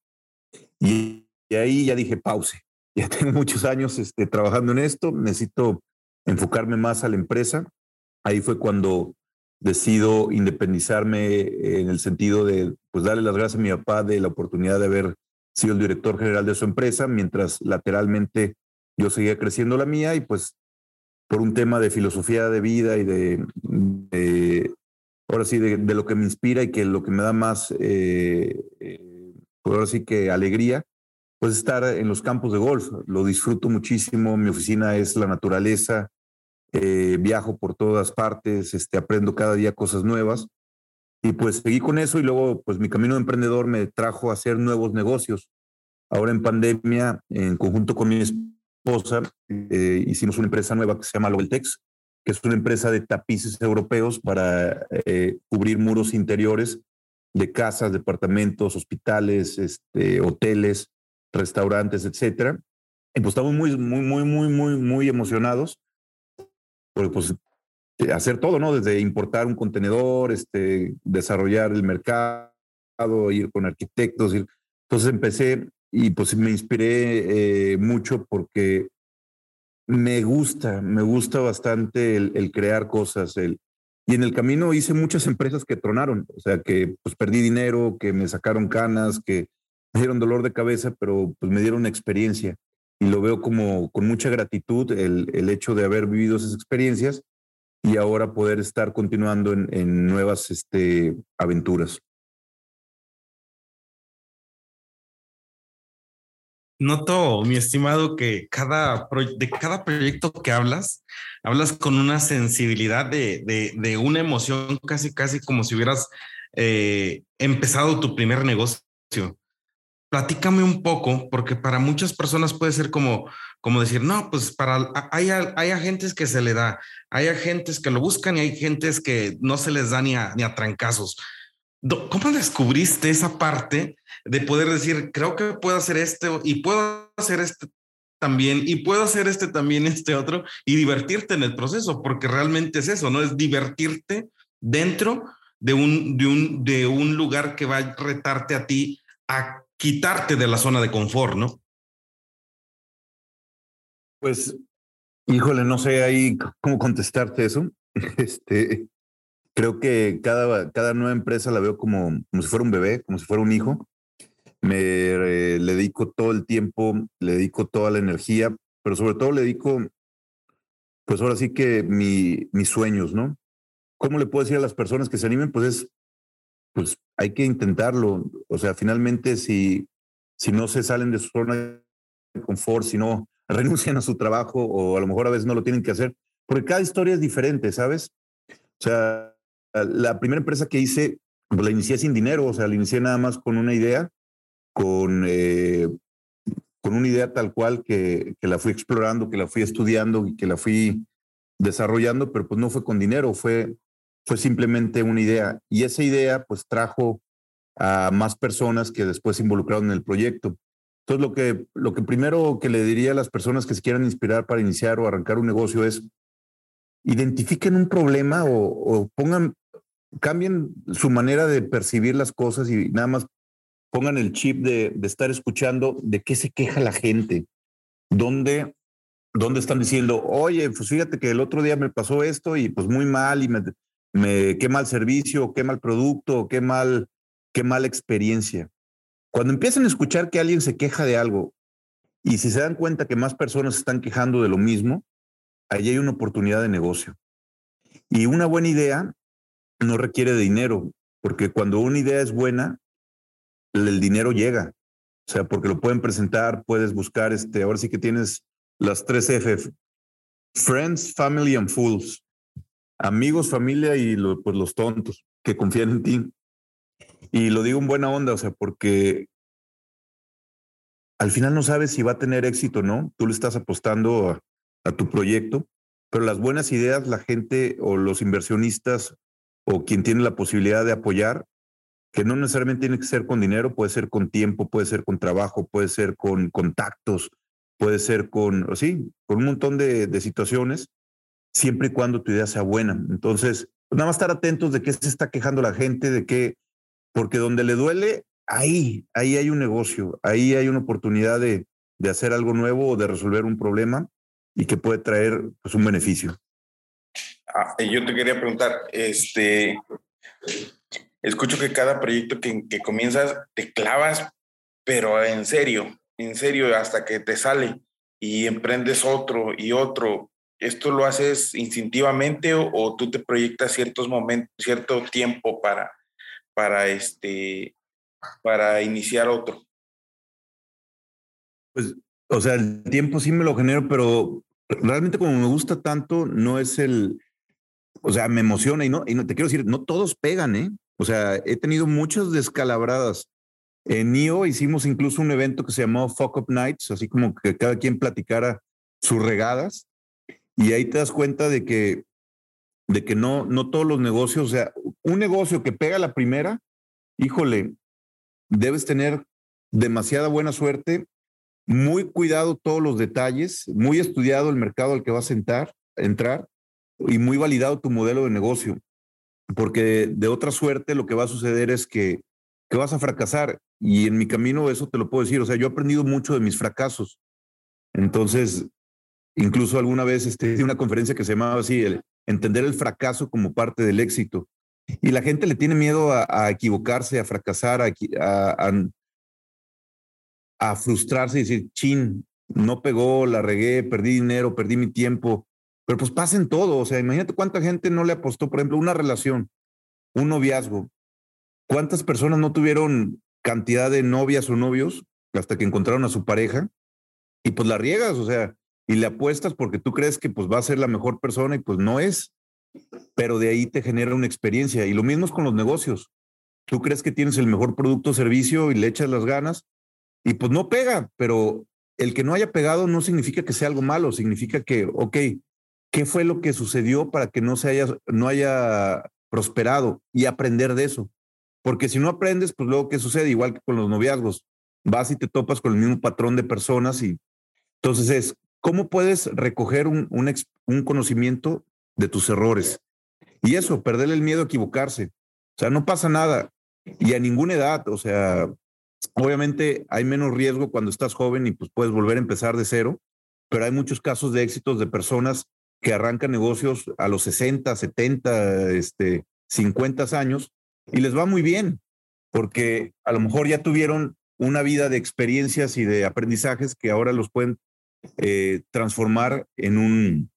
Y, ahí ya dije, pause. Ya tengo muchos años este, trabajando en esto, necesito enfocarme más a la empresa. Ahí fue cuando decido independizarme en el sentido de pues darle las gracias a mi papá de la oportunidad de haber sido el director general de su empresa, mientras lateralmente yo seguía creciendo la mía y pues por un tema de filosofía de vida y de, ahora sí, de, lo que me inspira y que lo que me da más, eh, eh, pues ahora sí que alegría, pues estar en los campos de golf. Lo disfruto muchísimo, mi oficina es la naturaleza, eh, viajo por todas partes, este, aprendo cada día cosas nuevas y pues seguí con eso y luego pues mi camino de emprendedor me trajo a hacer nuevos negocios. Ahora en pandemia, en conjunto con mi esposa, eh, hicimos una empresa nueva que se llama Lobeltex, que es una empresa de tapices europeos para eh, cubrir muros interiores de casas, departamentos, hospitales, este, hoteles. restaurantes, etcétera. Y pues estamos muy, muy, muy, muy, muy, muy emocionados. Porque pues hacer todo, ¿no? Desde importar un contenedor, este, desarrollar el mercado, ir con arquitectos. Ir. Entonces empecé y pues me inspiré eh, mucho porque me gusta, me gusta bastante el, crear cosas. El, y en el camino hice muchas empresas que tronaron, o sea, que pues perdí dinero, que me sacaron canas, que me dieron dolor de cabeza, pero pues me dieron experiencia. Y lo veo como con mucha gratitud el, el hecho de haber vivido esas experiencias y ahora poder estar continuando en, en nuevas este, aventuras. Noto, mi estimado, que cada de cada proyecto que hablas, hablas con una sensibilidad de, de, de una emoción casi, casi como si hubieras eh, empezado tu primer negocio. Platícame un poco, porque para muchas personas puede ser como, como decir, no, pues para, hay, hay agentes que se le da, hay agentes que lo buscan y hay agentes que no se les da ni a, ni a trancazos. ¿Cómo descubriste esa parte de poder decir, creo que puedo hacer este y puedo hacer este también y puedo hacer este también, este otro y divertirte en el proceso? Porque realmente es eso, ¿no? Es divertirte dentro de un, de un, de un lugar que va a retarte a ti a quitarte de la zona de confort, ¿no? Pues, híjole, no sé ahí cómo contestarte eso. Este, creo que cada, cada nueva empresa la veo como, como si fuera un bebé, como si fuera un hijo. Me eh, le dedico todo el tiempo, le dedico toda la energía, pero sobre todo le dedico, pues ahora sí que mi, mis sueños, ¿no? ¿Cómo le puedo decir a las personas que se animen? Pues es, pues hay que intentarlo. O sea, finalmente si, si no se salen de su zona de confort, si no renuncian a su trabajo o a lo mejor a veces no lo tienen que hacer, porque cada historia es diferente, ¿sabes? O sea, la primera empresa que hice, pues la inicié sin dinero, o sea, la inicié nada más con una idea, con, eh, con una idea tal cual que, que, la fui explorando, que la fui estudiando y que la fui desarrollando, pero pues no fue con dinero, fue, fue simplemente una idea. Y esa idea pues trajo a más personas que después se involucraron en el proyecto. Entonces, lo que, lo que primero que le diría a las personas que se quieran inspirar para iniciar o arrancar un negocio es identifiquen un problema o, pongan, cambien su manera de percibir las cosas y nada más pongan el chip de, estar escuchando de qué se queja la gente, dónde, dónde están diciendo, oye, pues fíjate que el otro día me pasó esto y pues muy mal y me, qué mal servicio, qué mal producto, qué mal, qué mala experiencia. Cuando empiecen a escuchar que alguien se queja de algo y si se dan cuenta que más personas están quejando de lo mismo, allí hay una oportunidad de negocio. Y una buena idea no requiere dinero, porque cuando una idea es buena, el dinero llega. O sea, porque lo pueden presentar, puedes buscar, este, ahora sí que tienes las tres F, Friends, Family and Fools. Amigos, familia y pues los tontos que confían en ti. Y lo digo en buena onda, o sea, porque al final no sabes si va a tener éxito o no. Tú le estás apostando a, tu proyecto, pero las buenas ideas, la gente o los inversionistas o quien tiene la posibilidad de apoyar, que no necesariamente tiene que ser con dinero, puede ser con tiempo, puede ser con trabajo, puede ser con contactos, puede ser con, sí, con un montón de situaciones, siempre y cuando tu idea sea buena. Entonces, pues nada más estar atentos de qué se está quejando la gente, de qué, porque donde le duele, ahí, ahí hay un negocio, ahí hay una oportunidad de, de hacer algo nuevo o de resolver un problema y que puede traer pues, un beneficio. Ah, yo te quería preguntar, este, escucho que cada proyecto que, que comienzas te clavas, pero en serio, en serio, hasta que te sale y emprendes otro y otro. ¿Esto lo haces instintivamente o, o, tú te proyectas ciertos momentos, cierto tiempo para, para, este, para iniciar otro? Pues, o sea, el tiempo sí me lo genero, pero realmente como me gusta tanto, no es el, o sea, me emociona y no, y no te quiero decir, no todos pegan, ¿eh? O sea, he tenido muchas descalabradas. En NIO hicimos incluso un evento que se llamó Fuck Up Nights, así como que cada quien platicara sus regadas. Y ahí te das cuenta de que, de que no, no todos los negocios, o sea, un negocio que pega la primera, híjole, debes tener demasiada buena suerte muy cuidado todos los detalles, muy estudiado el mercado al que vas a entrar, entrar y muy validado tu modelo de negocio, porque de otra suerte lo que va a suceder es que, que vas a fracasar y en mi camino eso te lo puedo decir, o sea, yo he aprendido mucho de mis fracasos. Entonces, incluso alguna vez este, di una conferencia que se llamaba así, el, entender el fracaso como parte del éxito. Y la gente le tiene miedo a, equivocarse, a fracasar, a, a, a, frustrarse y decir, chin, no pegó, la regué, perdí dinero, perdí mi tiempo. Pero pues pasen todo. O sea, imagínate cuánta gente no le apostó, por ejemplo, una relación, un noviazgo. ¿Cuántas personas no tuvieron cantidad de novias o novios hasta que encontraron a su pareja? Y pues la riegas, o sea, y le apuestas porque tú crees que pues va a ser la mejor persona y pues no es pero de ahí te genera una experiencia. Y lo mismo es con los negocios. Tú crees que tienes el mejor producto o servicio y le echas las ganas y pues no pega, pero el que no haya pegado no significa que sea algo malo, significa que, ok, ¿qué fue lo que sucedió para que no, se haya, no haya prosperado y aprender de eso? Porque si no aprendes, pues luego, ¿qué sucede? Igual que con los noviazgos, vas y te topas con el mismo patrón de personas y entonces es, ¿cómo puedes recoger un, un, conocimiento de tus errores. Y eso, perderle el miedo a equivocarse. O sea, no pasa nada. Y a ninguna edad, o sea, obviamente hay menos riesgo cuando estás joven y pues puedes volver a empezar de cero, pero hay muchos casos de éxitos de personas que arrancan negocios a los 60, 70, este, 50 años y les va muy bien, porque a lo mejor ya tuvieron una vida de experiencias y de aprendizajes que ahora los pueden eh, transformar en, un,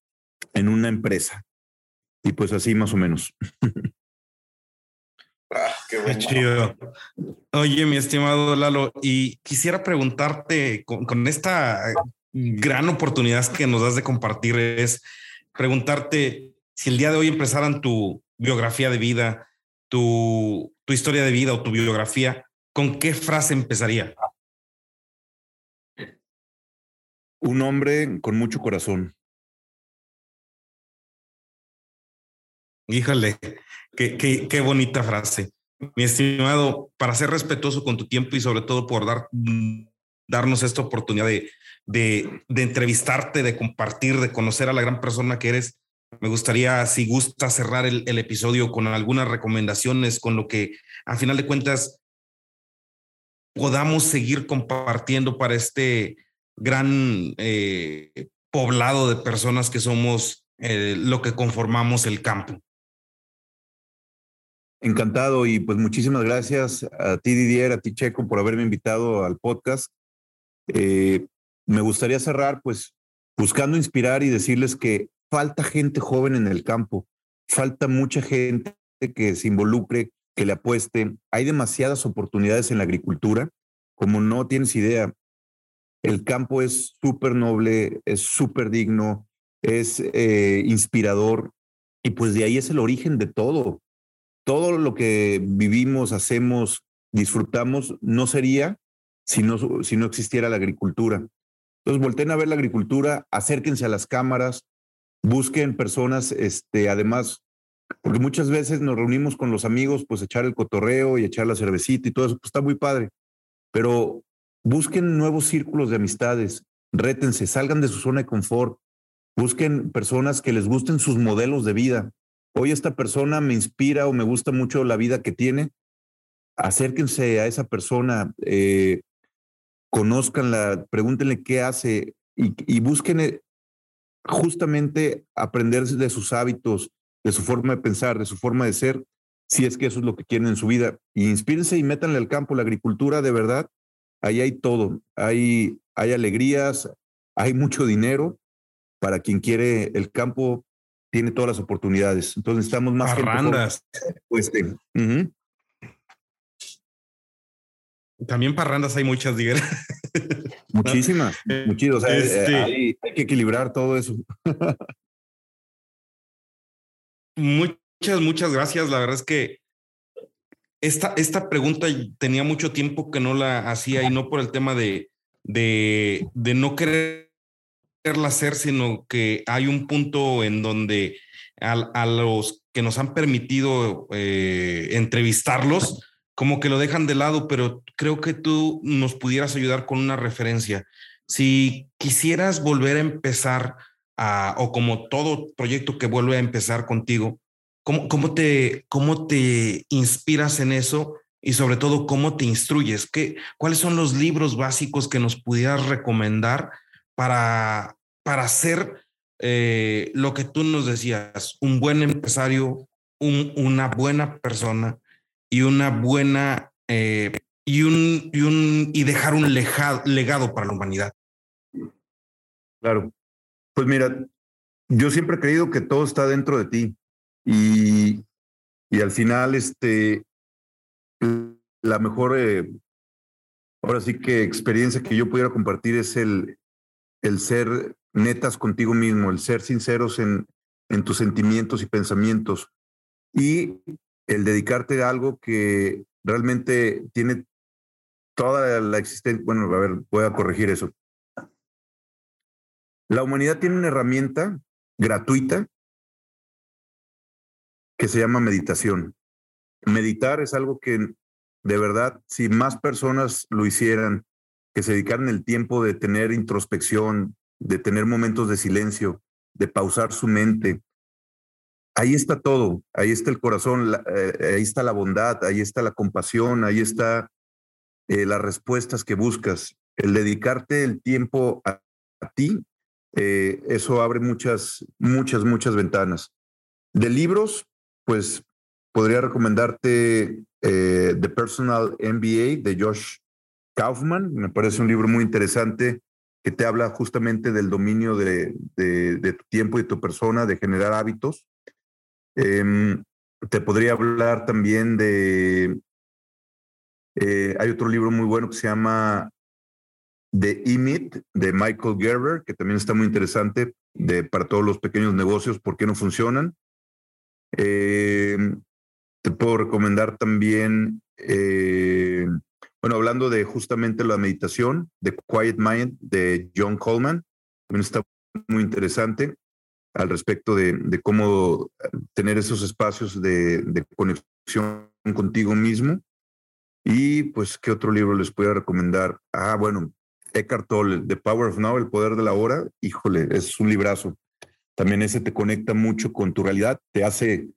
en una empresa. Y pues así más o menos. Ah, qué, chido. Oye, mi estimado Lalo, y quisiera preguntarte con, esta gran oportunidad que nos das de compartir, es preguntarte si el día de hoy empezaran tu biografía de vida, tu, tu historia de vida o tu biografía, ¿con qué frase empezaría? Un hombre con mucho corazón. Híjole, qué, qué, qué, bonita frase. Mi estimado, para ser respetuoso con tu tiempo y sobre todo por dar, darnos esta oportunidad de, de, de entrevistarte, de compartir, de conocer a la gran persona que eres, me gustaría, si gusta, cerrar el, el, episodio con algunas recomendaciones, con lo que a final de cuentas podamos seguir compartiendo para este gran eh, poblado de personas que somos eh, lo que conformamos el campo. Encantado y pues muchísimas gracias a ti Didier, a ti Checo por haberme invitado al podcast. Eh, me gustaría cerrar pues buscando inspirar y decirles que falta gente joven en el campo, falta mucha gente que se involucre, que le apueste. Hay demasiadas oportunidades en la agricultura, como no tienes idea. El campo es súper noble, es súper digno, es eh, inspirador y pues de ahí es el origen de todo todo lo que vivimos, hacemos, disfrutamos, no sería si no, si no existiera la agricultura. Entonces, volteen a ver la agricultura, acérquense a las cámaras, busquen personas, este, además, porque muchas veces nos reunimos con los amigos, pues echar el cotorreo y echar la cervecita y todo eso, pues está muy padre. Pero busquen nuevos círculos de amistades, rétense, salgan de su zona de confort, busquen personas que les gusten sus modelos de vida. Hoy esta persona me inspira o me gusta mucho la vida que tiene, acérquense a esa persona, eh, conózcanla, pregúntenle qué hace y, y busquen eh, justamente aprender de sus hábitos, de su forma de pensar, de su forma de ser, si es que eso es lo que quieren en su vida. Y inspírense y métanle al campo, la agricultura, de verdad, ahí hay todo, hay, hay alegrías, hay mucho dinero. Para quien quiere el campo, tiene todas las oportunidades. Entonces estamos más parrandas. Pues, También parrandas hay muchas. Muchísimas, muchísimas. Eh, este hay, que equilibrar todo eso. muchas, muchas gracias. La verdad es que esta, esta pregunta tenía mucho tiempo que no la hacía y no por el tema de, de, de no querer hacer, sino que hay un punto en donde a, los que nos han permitido eh, entrevistarlos, como que lo dejan de lado, pero creo que tú nos pudieras ayudar con una referencia. si quisieras volver a empezar a, o como todo proyecto que vuelve a empezar contigo, ¿cómo, cómo, te, ¿cómo te inspiras en eso? Y sobre todo, ¿cómo te instruyes? ¿Qué, ¿Cuáles son los libros básicos que nos pudieras recomendar para, para hacer eh, lo que tú nos decías, un buen empresario, un, una buena persona y una buena eh, y un, y un y dejar un legado para la humanidad. Claro. Pues mira, yo siempre he creído que todo está dentro de ti y, y al final este la mejor eh, ahora sí que experiencia que yo pudiera compartir es el el ser netas contigo mismo, el ser sinceros en, en tus sentimientos y pensamientos y el dedicarte a algo que realmente tiene toda la existencia. Bueno, a ver, voy a corregir eso. La humanidad tiene una herramienta gratuita que se llama meditación. Meditar es algo que de verdad, si más personas lo hicieran, que se dedicaran el tiempo de tener introspección, de tener momentos de silencio, de pausar su mente. Ahí está todo, ahí está el corazón, eh, ahí está la bondad, ahí está la compasión, ahí está eh, las respuestas que buscas. El dedicarte el tiempo a, ti, eh, eso abre muchas, muchas, muchas ventanas. De libros, pues podría recomendarte The Personal MBA de Josh Kaufman. Me parece un libro muy interesante que te habla justamente del dominio de, de, tu tiempo y tu persona, de generar hábitos. Em, te podría hablar también de... Eh, hay otro libro muy bueno que se llama The E-Meet de Michael Gerber, que también está muy interesante de, para todos los pequeños negocios, por qué no funcionan. Em, te puedo recomendar también eh, bueno, hablando de justamente la meditación, de Quiet Mind de John Coleman, también está muy interesante al respecto de, cómo eh, tener esos espacios de, conexión contigo mismo. Y pues, ¿qué otro libro les puedo recomendar? Ah, bueno, Eckhart Tolle, The Power of Now, El Poder de la Hora. Híjole, es un librazo. También ese te conecta mucho con tu realidad, te hace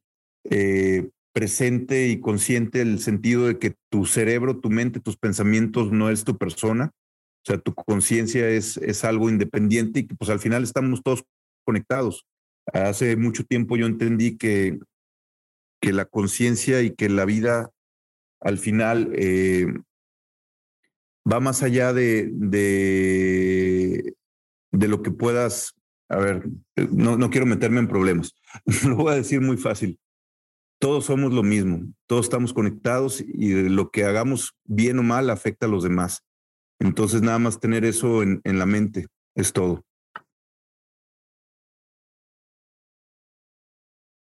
eh, presente y consciente el sentido de que tu cerebro, tu mente, tus pensamientos no es tu persona. O sea, tu conciencia es, es algo independiente y que pues al final estamos todos conectados. Hace mucho tiempo yo entendí que, que la conciencia y que la vida al final eh, va más allá de, de, de, lo que puedas, a ver, no, no quiero meterme en problemas, lo voy a decir muy fácil todos somos lo mismo, todos estamos conectados y lo que hagamos bien o mal afecta a los demás. Entonces nada más tener eso en, en la mente es todo.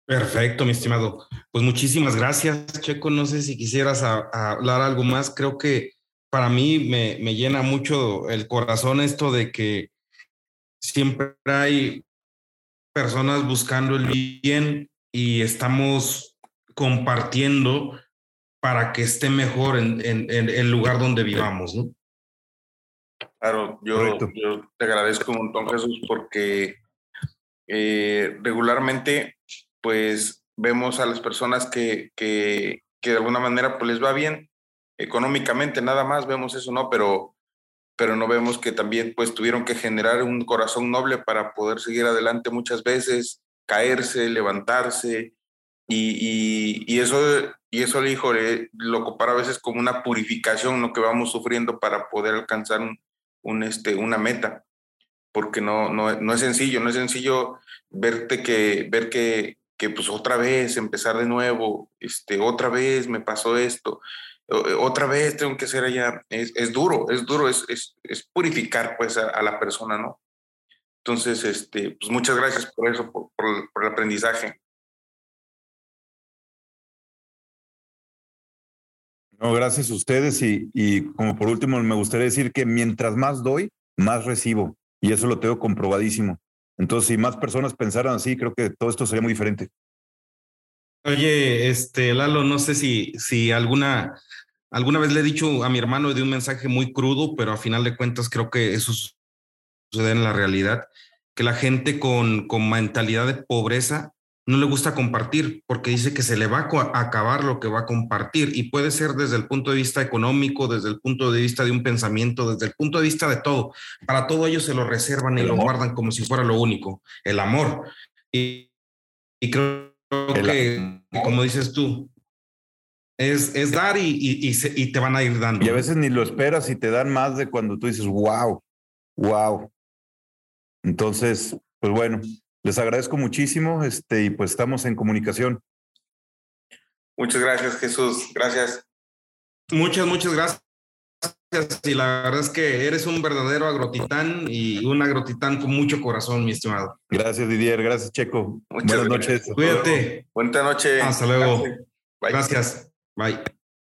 Perfecto, mi estimado. Pues muchísimas gracias, Checo. No sé si quisieras hablar algo más. Creo que para mí me, me llena mucho el corazón esto de que siempre hay personas buscando el bien y estamos compartiendo para que esté mejor en, el lugar donde vivamos, ¿no? Claro, yo, te agradezco un montón, Jesús, porque eh, regularmente, pues, vemos a las personas que, que, que, de alguna manera, pues, les va bien económicamente, nada más vemos eso, ¿no? Pero, pero no vemos que también, pues, tuvieron que generar un corazón noble para poder seguir adelante muchas veces, caerse, levantarse, y, y, eso, y eso, híjole, lo compara a veces como una purificación, lo que vamos sufriendo para poder alcanzar un, un, este, una meta. Porque no, no, no es sencillo, no es sencillo verte que, ver que, que pues otra vez empezar de nuevo, este, otra vez me pasó esto, otra vez tengo que hacer allá. Es, es duro, es duro, es, es, purificar pues a, la persona, ¿no? Entonces, este, pues muchas gracias por eso, por, por el aprendizaje. No, gracias a ustedes y, y como por último me gustaría decir que mientras más doy, más recibo y eso lo tengo comprobadísimo. Entonces, si más personas pensaran así, creo que todo esto sería muy diferente. Oye, este Lalo, no sé si, si alguna, alguna vez le he dicho a mi hermano de un mensaje muy crudo, pero a final de cuentas creo que esos suceder en la realidad, que la gente con, con mentalidad de pobreza no le gusta compartir porque dice que se le va a acabar lo que va a compartir y puede ser desde el punto de vista económico, desde el punto de vista de un pensamiento, desde el punto de vista de todo. Para todo ellos se lo reservan y lo guardan como si fuera lo único, el amor. Y, creo que, como dices tú, es, es dar y, y, y, te van a ir dando. Y a veces ni lo esperas y te dan más de cuando tú dices, wow, wow. Entonces, pues bueno, les agradezco muchísimo este, y pues estamos en comunicación. Muchas gracias, Jesús. Gracias. Muchas, muchas gracias. Y la verdad es que eres un verdadero agrotitán y un agrotitán con mucho corazón, mi estimado. Gracias, Didier. Gracias, Checo. Buenas noches. Cuídate. Buenas noches. Hasta luego. Gracias. Bye.